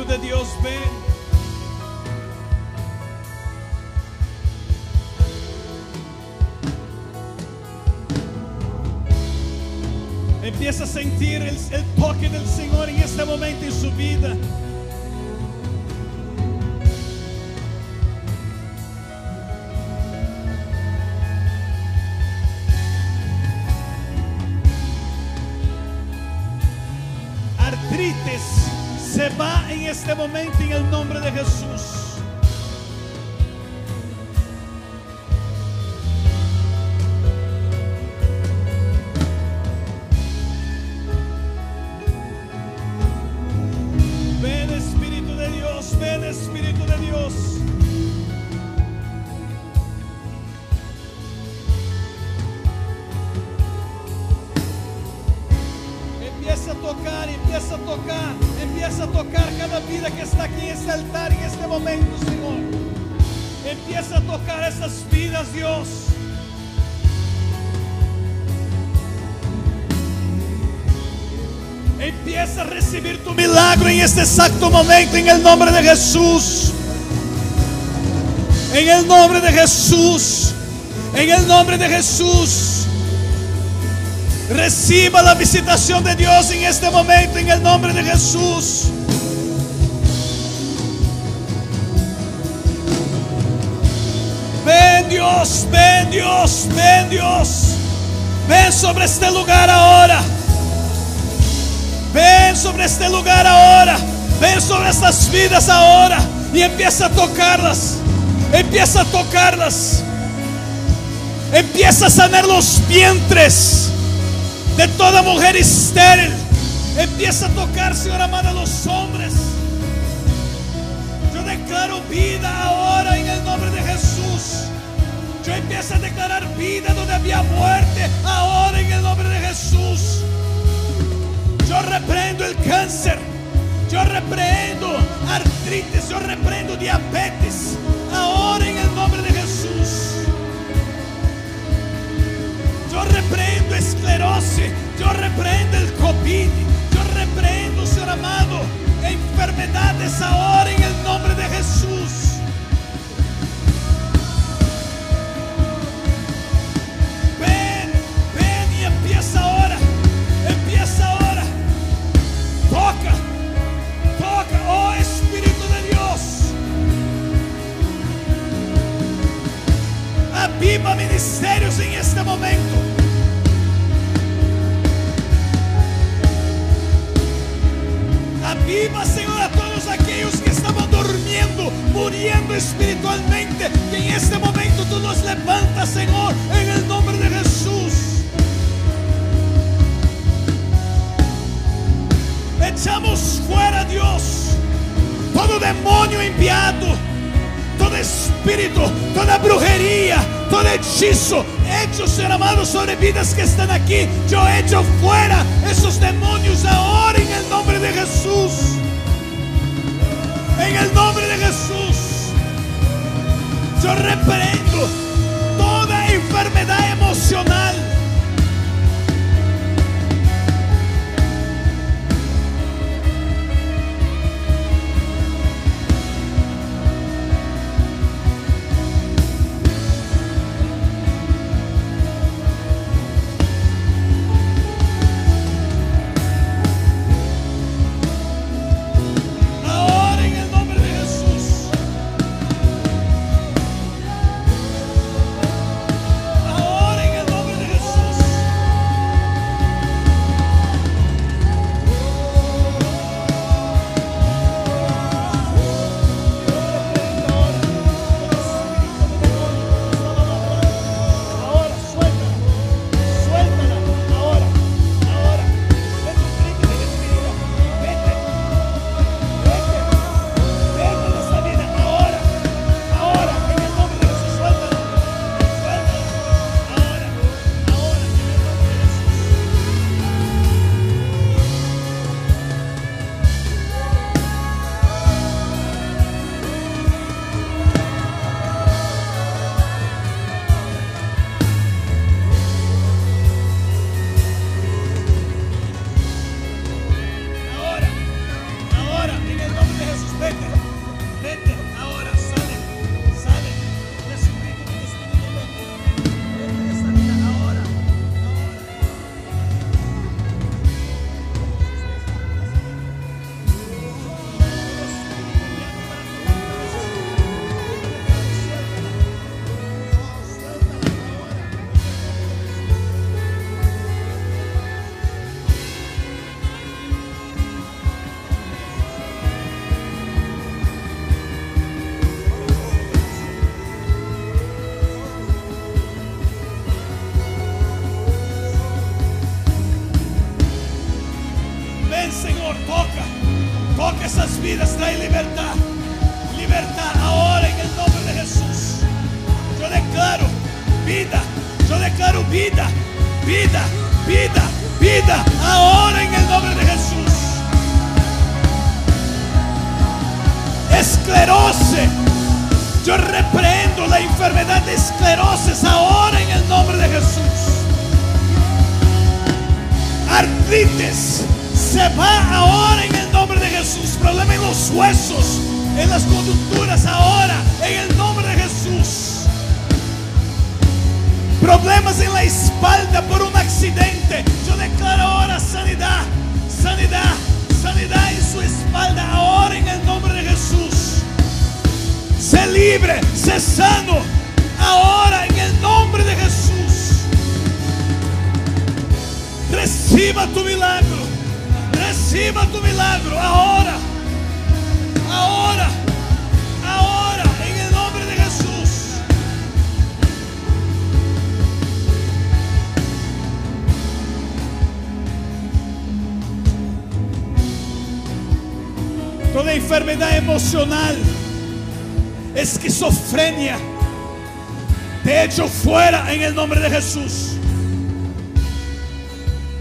[SPEAKER 1] De Dios, este exacto momento en el nombre de Jesús. En el nombre de Jesús. En el nombre de Jesús. Reciba la visitación de Dios en este momento en el nombre de Jesús. Ven Dios, ven Dios, ven Dios. Ven sobre este lugar ahora. Ven sobre este lugar ahora. Ven sobre estas vidas ahora. Y empieza a tocarlas. Empieza a tocarlas. Empieza a sanar los vientres de toda mujer estéril. Empieza a tocar, Señor amado, a los hombres. Yo declaro vida ahora en el nombre de Jesús. Yo empiezo a declarar vida donde había muerte. Ahora en el nombre de Jesús. Yo reprendo el cáncer. Yo reprendo artritis. Yo reprendo diabetes. Ahora en el nombre de Jesús. Yo reprendo esclerosis. Yo reprendo el COVID. Yo reprendo, Señor amado, enfermedades ahora en el nombre de Jesús. Ven, ven y empieza ahora. Empieza ahora. Toca, toca, oh Espíritu de Dios. Aviva ministerios en este momento. Aviva, Señor, a todos aquellos que estaban durmiendo, muriendo espiritualmente. Que en este momento tú los levantas, Señor, en el nombre de Jesús. Echamos fuera, Dios, todo demonio enviado, todo espíritu, toda brujería, todo hechizo hecho, ser sobre vidas que están aquí. Yo echo fuera esos demonios ahora en el nombre de Jesús. En el nombre de Jesús. Yo reprendo toda enfermedad emocional.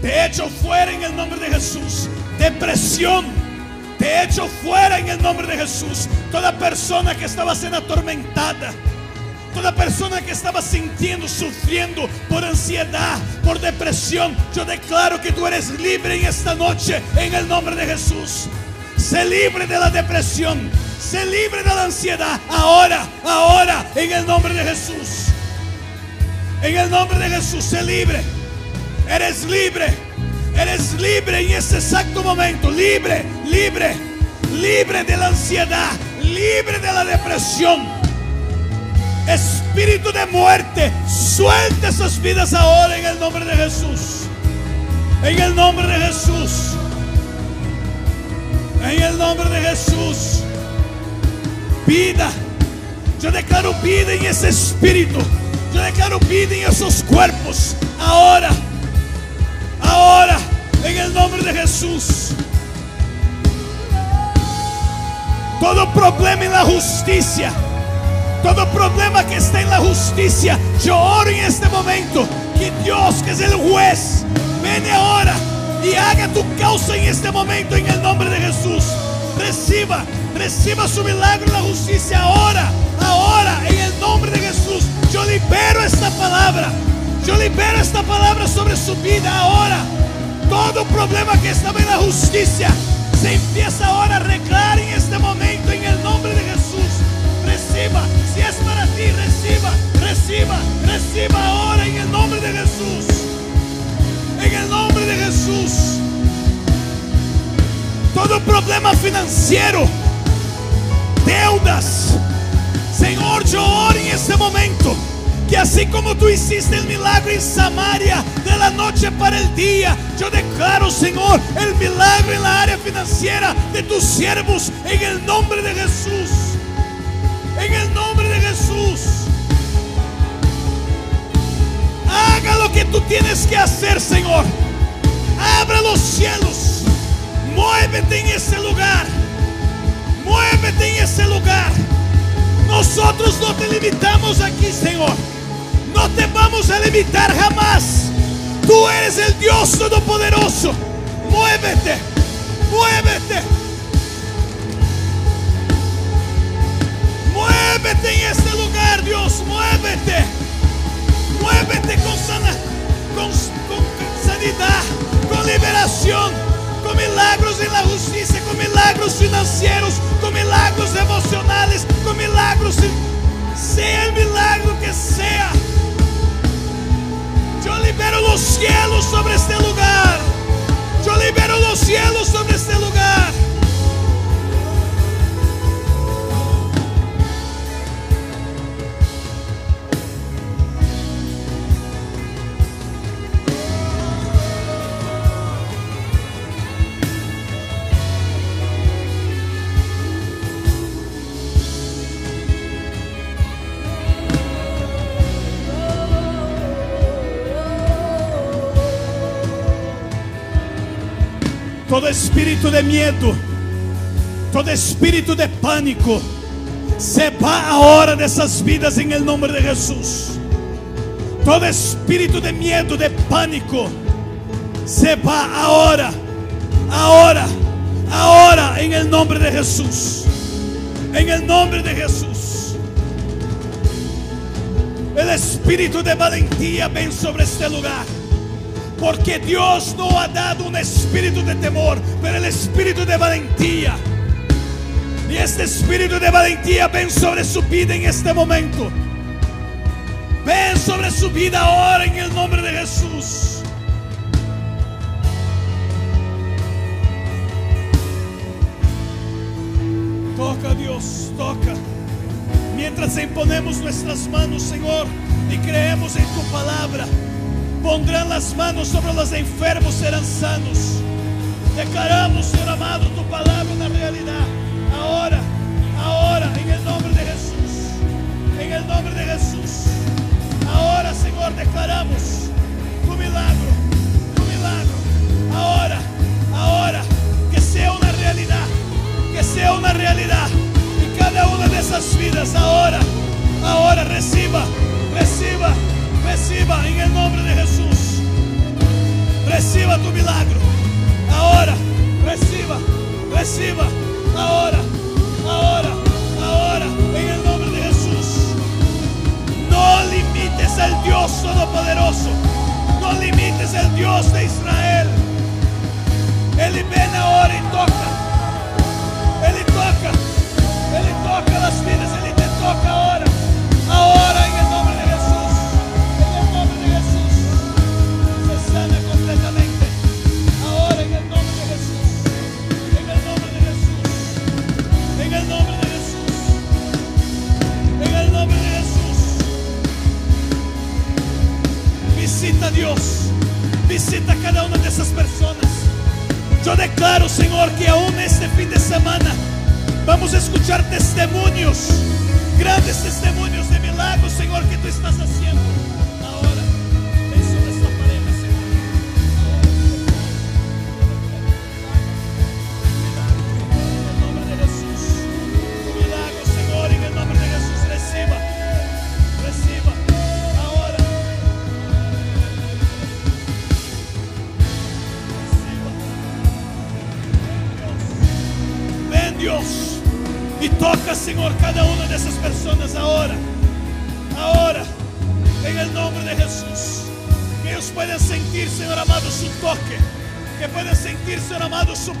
[SPEAKER 1] Te echo fuera en el nombre de Jesús. Depresión. Te echo fuera en el nombre de Jesús. Toda persona que estaba siendo atormentada. Toda persona que estaba sintiendo, sufriendo por ansiedad, por depresión. Yo declaro que tú eres libre en esta noche en el nombre de Jesús. Sé libre de la depresión. Sé libre de la ansiedad. Ahora, ahora, en el nombre de Jesús. En el nombre de Jesús, sé libre. Eres libre. Eres libre en ese exacto momento. Libre, libre, libre de la ansiedad. Libre de la depresión. Espíritu de muerte, suelta esas vidas ahora en el nombre de Jesús. En el nombre de Jesús. En el nombre de Jesús. Vida. Yo declaro vida en ese espíritu. Yo declaro vida en esos cuerpos. Ahora. Ahora. En el nombre de Jesús. Todo problema en la justicia. Todo problema que está en la justicia. Yo oro en este momento. Que Dios, que es el juez, viene ahora y haga tu causa en este momento en el nombre de Jesús. Reciba, reciba su milagro en la justicia ahora, ahora, en el nombre de Jesús. Yo libero esta palabra. Yo libero esta palabra sobre su vida ahora. Todo problema que estaba en la justicia se empieza ahora a arreglar en este momento en el nombre de Jesús. Reciba, si es para ti, reciba, reciba, reciba ahora en el nombre de Jesús. En el nombre de Jesús. Todo problema financiero, deudas. Señor, yo oro este momento. Que así como tú hiciste el milagro en Samaria de la noche para el día, yo declaro, Señor, el milagro en la área financiera de tus siervos en el nombre de Jesús. En el nombre de Jesús. Haga lo que tú tienes que hacer, Señor. Abra los cielos. Muévete en ese lugar. Muévete en ese lugar. Nosotros no te limitamos aquí, Señor. No te vamos a limitar jamás. Tú eres el Dios Todopoderoso. Muévete. Muévete. Muévete en este lugar, Dios. Muévete. Muévete con, sana, con, con sanidad, con liberación, con milagros en la justicia, con milagros financieros, con milagros emocionales, con milagros, sea el milagro que sea. Los cielos sobre este lugar. Yo libero los cielos sobre este lugar. Todo espíritu de miedo, Todo espíritu de pánico se va ahora de esas vidas en el nombre de Jesús. Todo espíritu de miedo, de pánico, se va ahora, ahora, ahora en el nombre de Jesús. En el nombre de Jesús. El espíritu de valentía ven sobre este lugar. Porque Dios no ha dado un espíritu de temor, pero el espíritu de valentía. Y este espíritu de valentía ven sobre su vida en este momento. Ven sobre su vida ahora en el nombre de Jesús. Toca Dios, toca. Mientras imponemos nuestras manos, Señor, y creemos en tu palabra, pondrán las manos sobre los enfermos, serán sanos. Declaramos, Señor amado, tu palabra una realidad. Ahora, ahora, en el nombre de Jesús. En el nombre de Jesús. Ahora, Señor, declaramos tu milagro, tu milagro. Ahora, ahora, que sea una realidad, que sea una realidad. Y cada una de esas vidas, ahora, ahora, reciba, reciba, reciba en el nombre de Jesús. Reciba tu milagro. Ahora, reciba, reciba. Ahora, ahora, ahora, en el nombre de Jesús. No limites al Dios Todopoderoso. No limites al Dios de Israel. Él viene ahora y toca. Él toca. Él toca las vidas. Él te toca en el declaro, Señor, que aún este fin de semana vamos a escuchar testimonios, grandes testimonios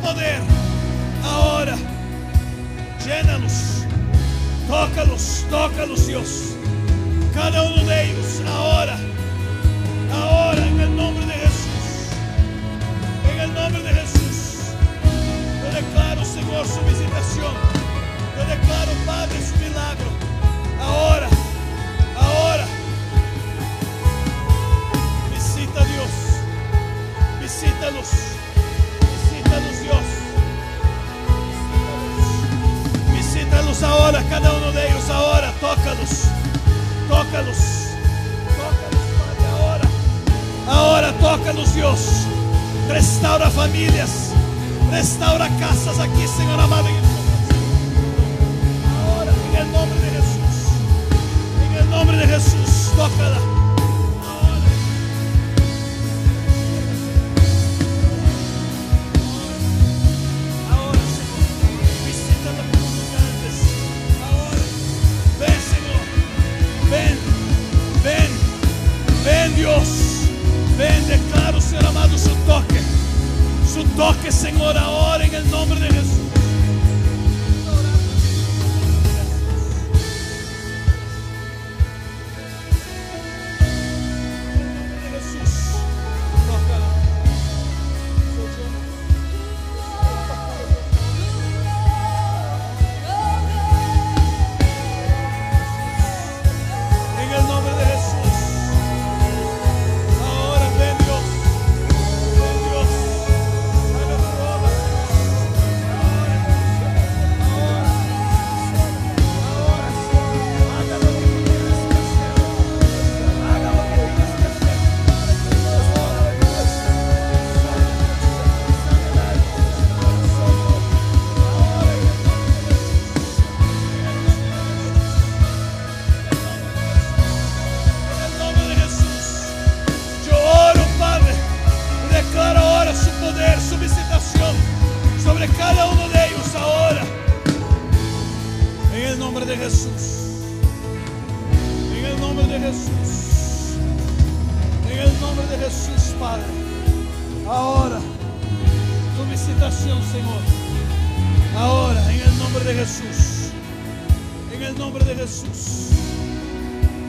[SPEAKER 1] poder. Ahora, llénalos, tócalos, tócalos, Dios. Cada uno de ellos, ahora, de Jesús. En el nombre de Jesús. En el nombre de Jesús, Padre. Ahora, tu visitación, Señor. Ahora, en el nombre de Jesús. En el nombre de Jesús.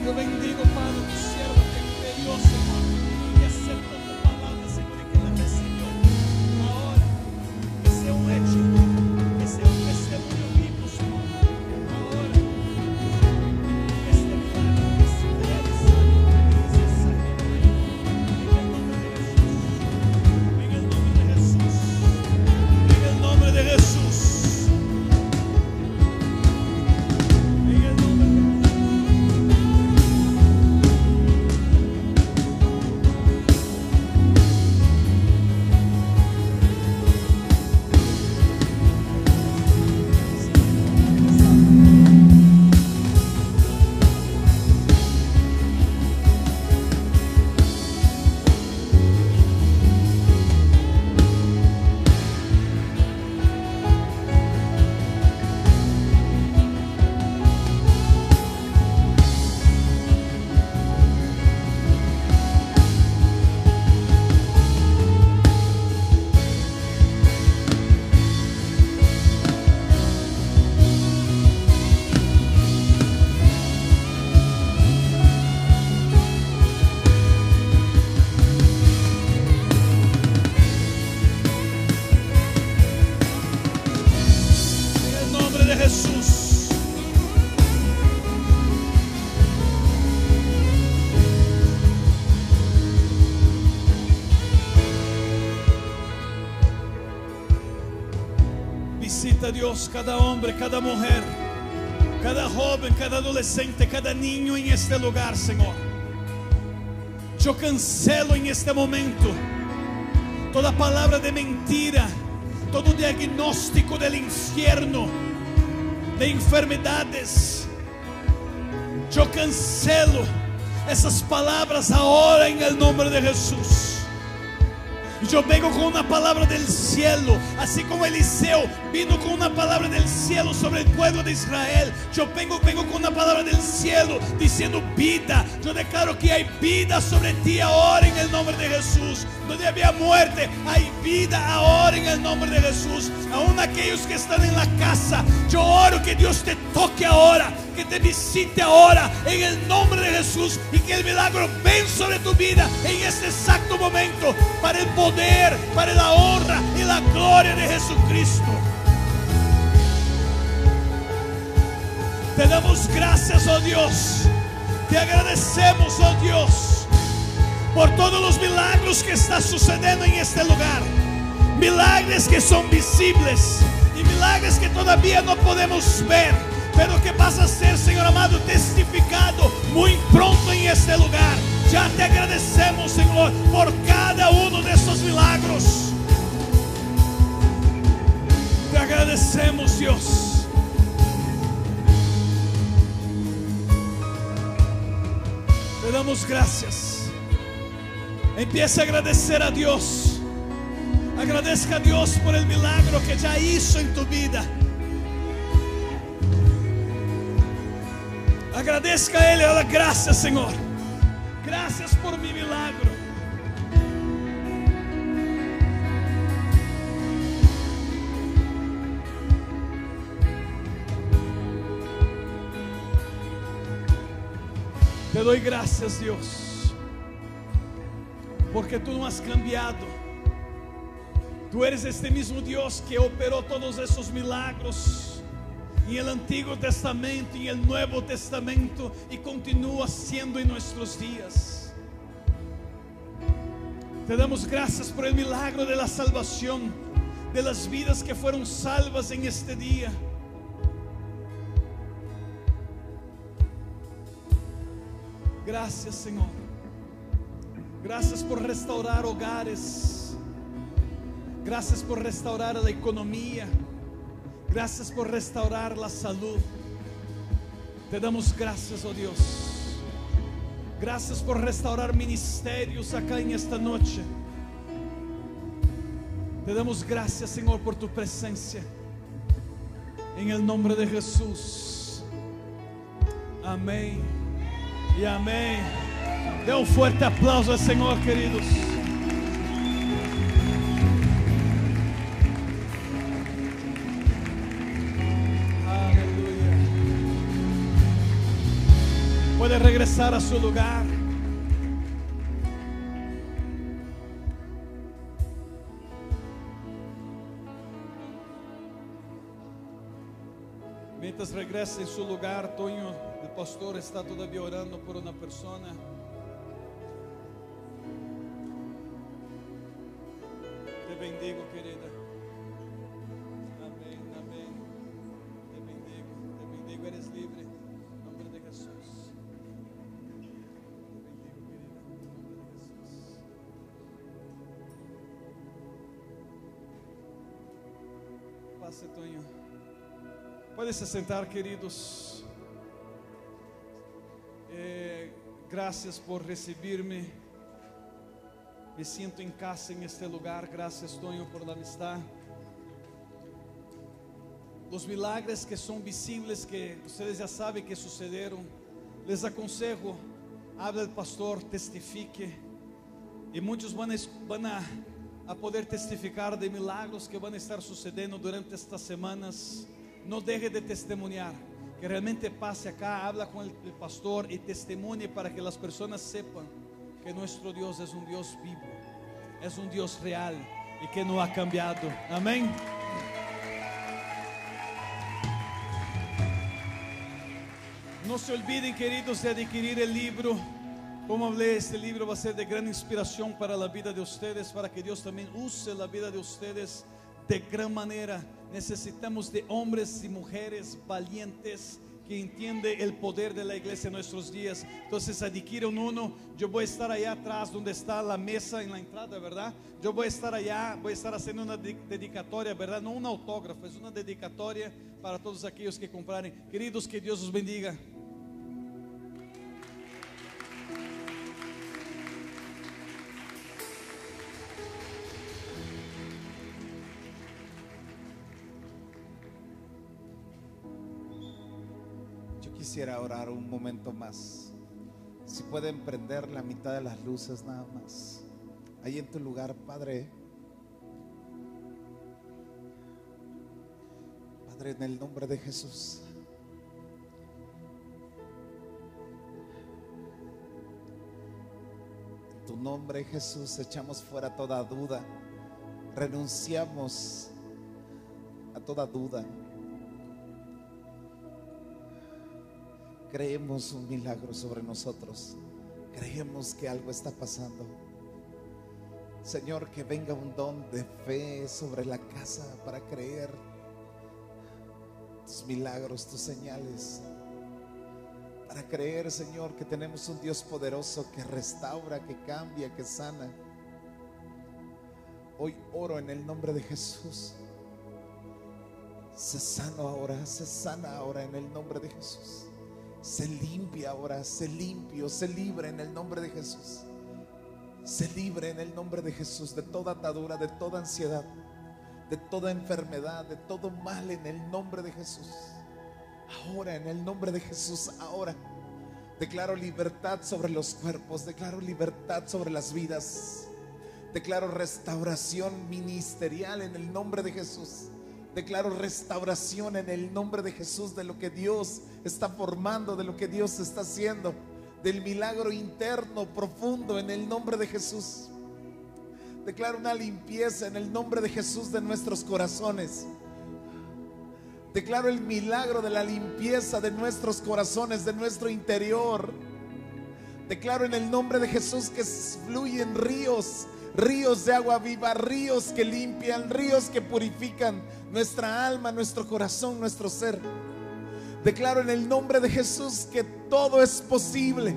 [SPEAKER 1] Yo bendigo, Padre, tu siervo que te dio, Señor. Dios cada hombre, cada mujer, cada joven, cada adolescente, cada niño en este lugar, Señor. Yo cancelo en este momento toda palabra de mentira, todo diagnóstico del infierno, de enfermedades. Yo cancelo esas palabras ahora en el nombre de Jesús. Yo vengo con una palabra del cielo, así como Eliseo vino con una palabra del cielo sobre el pueblo de Israel. Yo vengo, vengo con una palabra del cielo diciendo vida. Yo declaro que hay vida sobre ti ahora en el nombre de Jesús. Donde había muerte, hay vida ahora en el nombre de Jesús. Aún aquellos que están en la casa, yo oro que Dios te toque ahora, que te visite ahora en el nombre de Jesús y que el milagro ven sobre tu vida en este exacto momento para el poder, para la honra y la gloria de Jesucristo. Te damos gracias, oh Dios. Te agradecemos, oh Dios, por todos los milagros que está sucediendo en este lugar. Milagres que son visibles y milagres que todavía no podemos ver, pero que vas a ser, Señor amado, testificado muy pronto en este lugar. Ya te agradecemos, Señor, por cada uno de estos milagros. Te agradecemos, Dios. Te damos gracias. Empieza a agradecer a Dios. Agradezca a Dios por el milagro que ya hizo en tu vida. Agradezca a Ele, a gracias, Señor. Gracias por mi milagro. Te doy gracias, Dios, porque tú no has cambiado. Tú eres este mismo Dios que operó todos esos milagros en el Antiguo Testamento y en el Nuevo Testamento y continúa siendo en nuestros días. Te damos gracias por el milagro de la salvación, de las vidas que fueron salvas en este día. Gracias, Señor. Gracias por restaurar hogares. Gracias por restaurar la economía. Gracias por restaurar la salud. Te damos gracias, oh Dios. Gracias por restaurar ministerios acá en esta noche. Te damos gracias, Señor, por tu presencia. En el nombre de Jesús. Amén
[SPEAKER 2] Y amén. Dê um forte aplauso ao Senhor, queridos. Puede regresar a su lugar.
[SPEAKER 1] Mientras regresa em seu lugar, Tonho, o pastor está todavía orando por uma pessoa. Te bendigo, querida. Amém, amém. Te bendigo, te bendigo. Eres livre. Passe, Tonho. Pode se sentar, queridos. Eh, gracias por recibirme. Me siento em casa en este lugar. Gracias, Toño, por la amistad. Los milagres que son visibles, que ustedes ya saben que sucederam, les aconsejo, habla el pastor, testifique. E muitos vão, vão a, a poder testificar de milagros que vão estar sucedendo durante estas semanas. Não deje de testemunhar. Que realmente passe acá, habla com el, pastor e testemunhe para que as pessoas sepan que nuestro Dios es un Dios vivo, es un Dios real y que no ha cambiado. Amén. No se olviden, queridos, de adquirir el libro. Como hablé, este libro va a ser de gran inspiración para la vida de ustedes, para que Dios también use la vida de ustedes de gran manera. Necesitamos de hombres y mujeres valientes que entiende el poder de la iglesia en nuestros días. Entonces adquieren uno. Yo voy a estar allá atrás donde está la mesa en la entrada, ¿verdad? Yo voy a estar allá, voy a estar haciendo una de- dedicatoria, ¿verdad? No un autógrafo, es una dedicatoria para todos aquellos que compraren. Queridos, que Dios os bendiga.
[SPEAKER 3] Quisiera orar un momento más. Si pueden prender la mitad de las luces nada más. Ahí en tu lugar, Padre. Padre, en el nombre de Jesús. En tu nombre, Jesús, echamos fuera toda duda. Renunciamos a toda duda. Creemos un milagro sobre nosotros. Creemos que algo está pasando. Señor, que venga un don de fe sobre la casa para creer tus milagros, tus señales. Para creer, Señor, que tenemos un Dios poderoso que restaura, que cambia, que sana. Hoy oro en el nombre de Jesús. Se sana ahora, se sana ahora en el nombre de Jesús. Se limpia ahora, se limpio, se libre en el nombre de Jesús. Se libre en el nombre de Jesús de toda atadura, de toda ansiedad, de toda enfermedad, de todo mal en el nombre de Jesús. Ahora, en el nombre de Jesús, ahora. Declaro libertad sobre los cuerpos, declaro libertad sobre las vidas. Declaro restauración ministerial en el nombre de Jesús. Declaro restauración en el nombre de Jesús de lo que Dios está formando, de lo que Dios está haciendo, del milagro interno profundo en el nombre de Jesús. Declaro una limpieza en el nombre de Jesús de nuestros corazones. Declaro el milagro de la limpieza de nuestros corazones, de nuestro interior. Declaro en el nombre de Jesús que fluyen ríos, ríos de agua viva, ríos que limpian, ríos que purifican nuestra alma, nuestro corazón, nuestro ser. Declaro en el nombre de Jesús que todo es posible.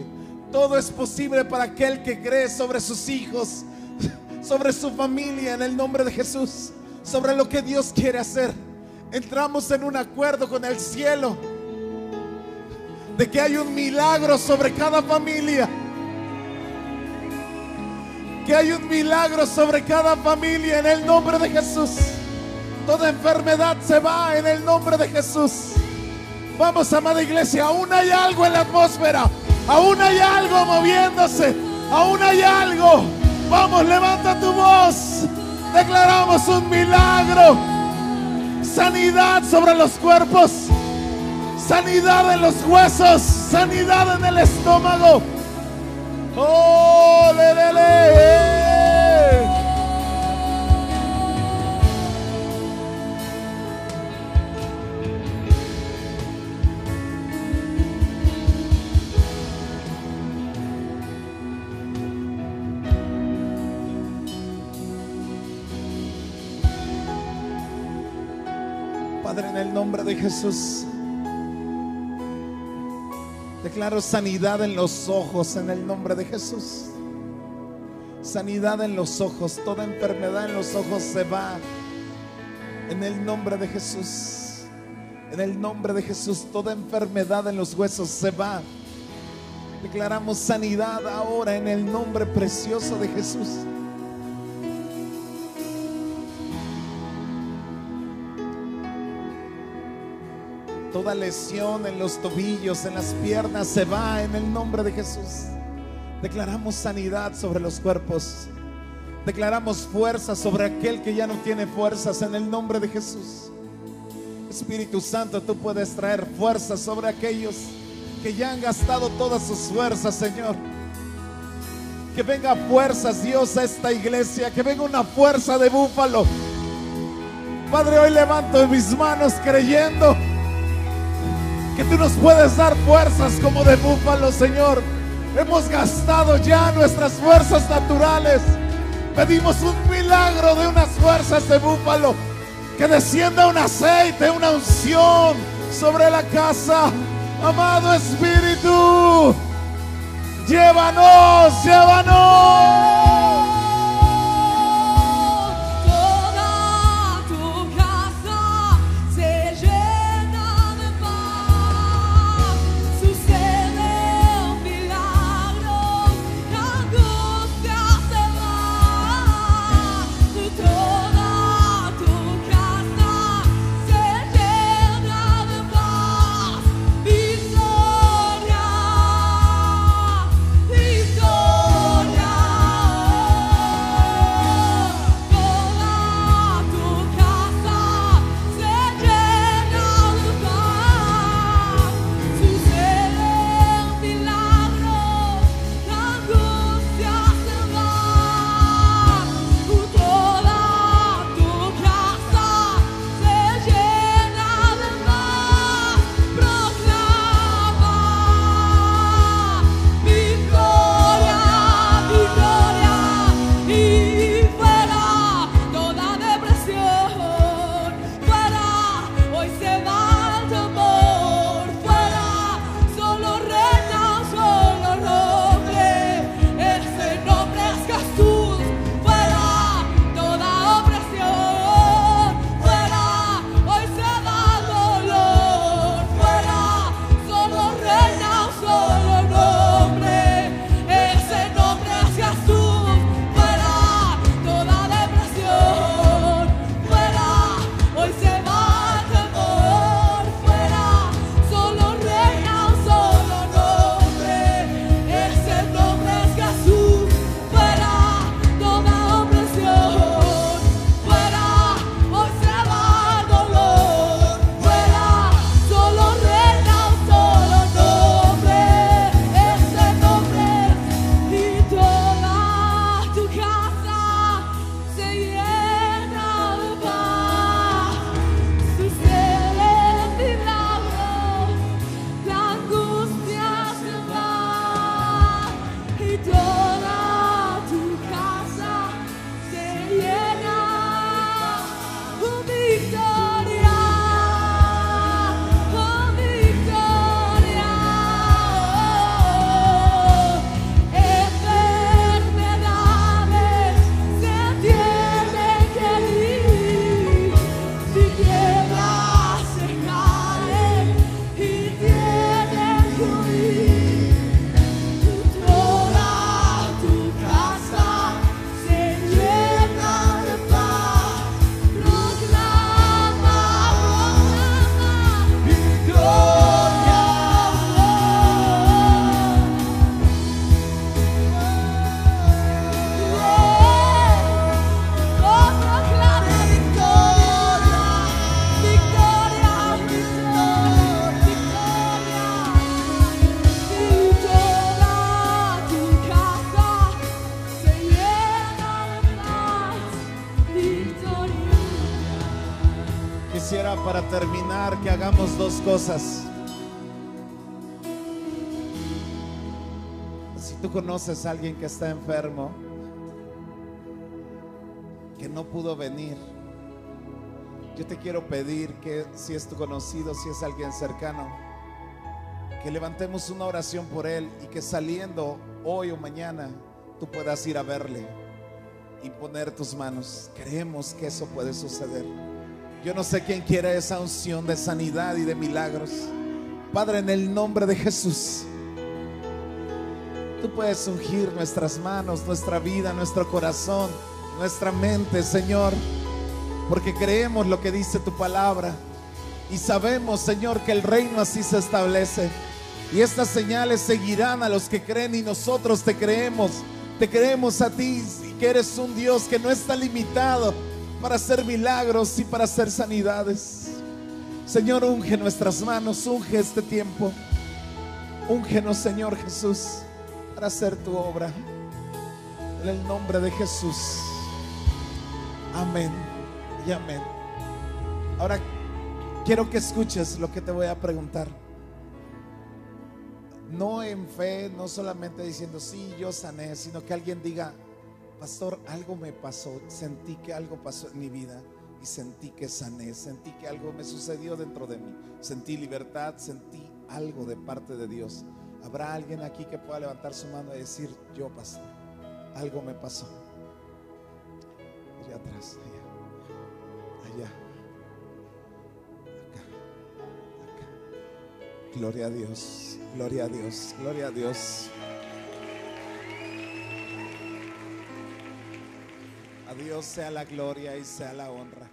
[SPEAKER 3] Todo es posible para aquel que cree sobre sus hijos, *laughs* sobre su familia, en el nombre de Jesús, sobre lo que Dios quiere hacer. Entramos en un acuerdo con el cielo de que hay un milagro sobre cada familia. Que hay un milagro sobre cada familia en el nombre de Jesús. Toda enfermedad se va en el nombre de Jesús. Vamos, amada iglesia, aún hay algo en la atmósfera. Aún hay algo moviéndose. Aún hay algo. Vamos, levanta tu voz. Declaramos un milagro. Sanidad sobre los cuerpos. Sanidad en los huesos. Sanidad en el estómago. Oh, le, le, le. En el nombre de Jesús. Declaro sanidad en los ojos en el nombre de Jesús. Sanidad en los ojos. Toda enfermedad en los ojos se va. En el nombre de Jesús. En el nombre de Jesús. Toda enfermedad en los huesos se va. Declaramos sanidad ahora en el nombre precioso de Jesús. Toda lesión en los tobillos, en las piernas, se va en el nombre de Jesús. Declaramos sanidad sobre los cuerpos. Declaramos fuerza sobre aquel que ya no tiene fuerzas en el nombre de Jesús. Espíritu Santo, tú puedes traer fuerza sobre aquellos que ya han gastado todas sus fuerzas, Señor. Que venga fuerzas, Dios, a esta iglesia. Que venga una fuerza de búfalo. Padre, hoy levanto mis manos creyendo que tú nos puedes dar fuerzas como de búfalo, Señor. Hemos gastado ya nuestras fuerzas naturales. Pedimos un milagro de unas fuerzas de búfalo. Que descienda un aceite, una unción sobre la casa. Amado Espíritu, llévanos, llévanos. Cosas. Si tú conoces a alguien que está enfermo, que no pudo venir, yo te quiero pedir que si es tu conocido, si es alguien cercano, que levantemos una oración por él y que saliendo hoy o mañana tú puedas ir a verle y poner tus manos. Creemos que eso puede suceder. Yo no sé quién quiere esa unción de sanidad y de milagros. Padre, en el nombre de Jesús, tú puedes ungir nuestras manos, nuestra vida, nuestro corazón, nuestra mente, Señor, porque creemos lo que dice tu palabra y sabemos, Señor, que el reino así se establece. Y estas señales seguirán a los que creen y nosotros te creemos. Te creemos a ti y que eres un Dios que no está limitado para hacer milagros y para hacer sanidades. Señor, unge nuestras manos, unge este tiempo. Úngenos, Señor Jesús, para hacer tu obra. En el nombre de Jesús. Amén y amén. Ahora quiero que escuches lo que te voy a preguntar. No en fe, no solamente diciendo, sí, yo sané, sino que alguien diga, pastor, algo me pasó, sentí que algo pasó en mi vida y sentí que sané, sentí que algo me sucedió dentro de mí, sentí libertad, sentí algo de parte de Dios. ¿Habrá alguien aquí que pueda levantar su mano y decir, yo pastor, algo me pasó? Allá atrás, allá, allá, acá, acá. Gloria a Dios, gloria a Dios, gloria a Dios. A Dios sea la gloria y sea la honra.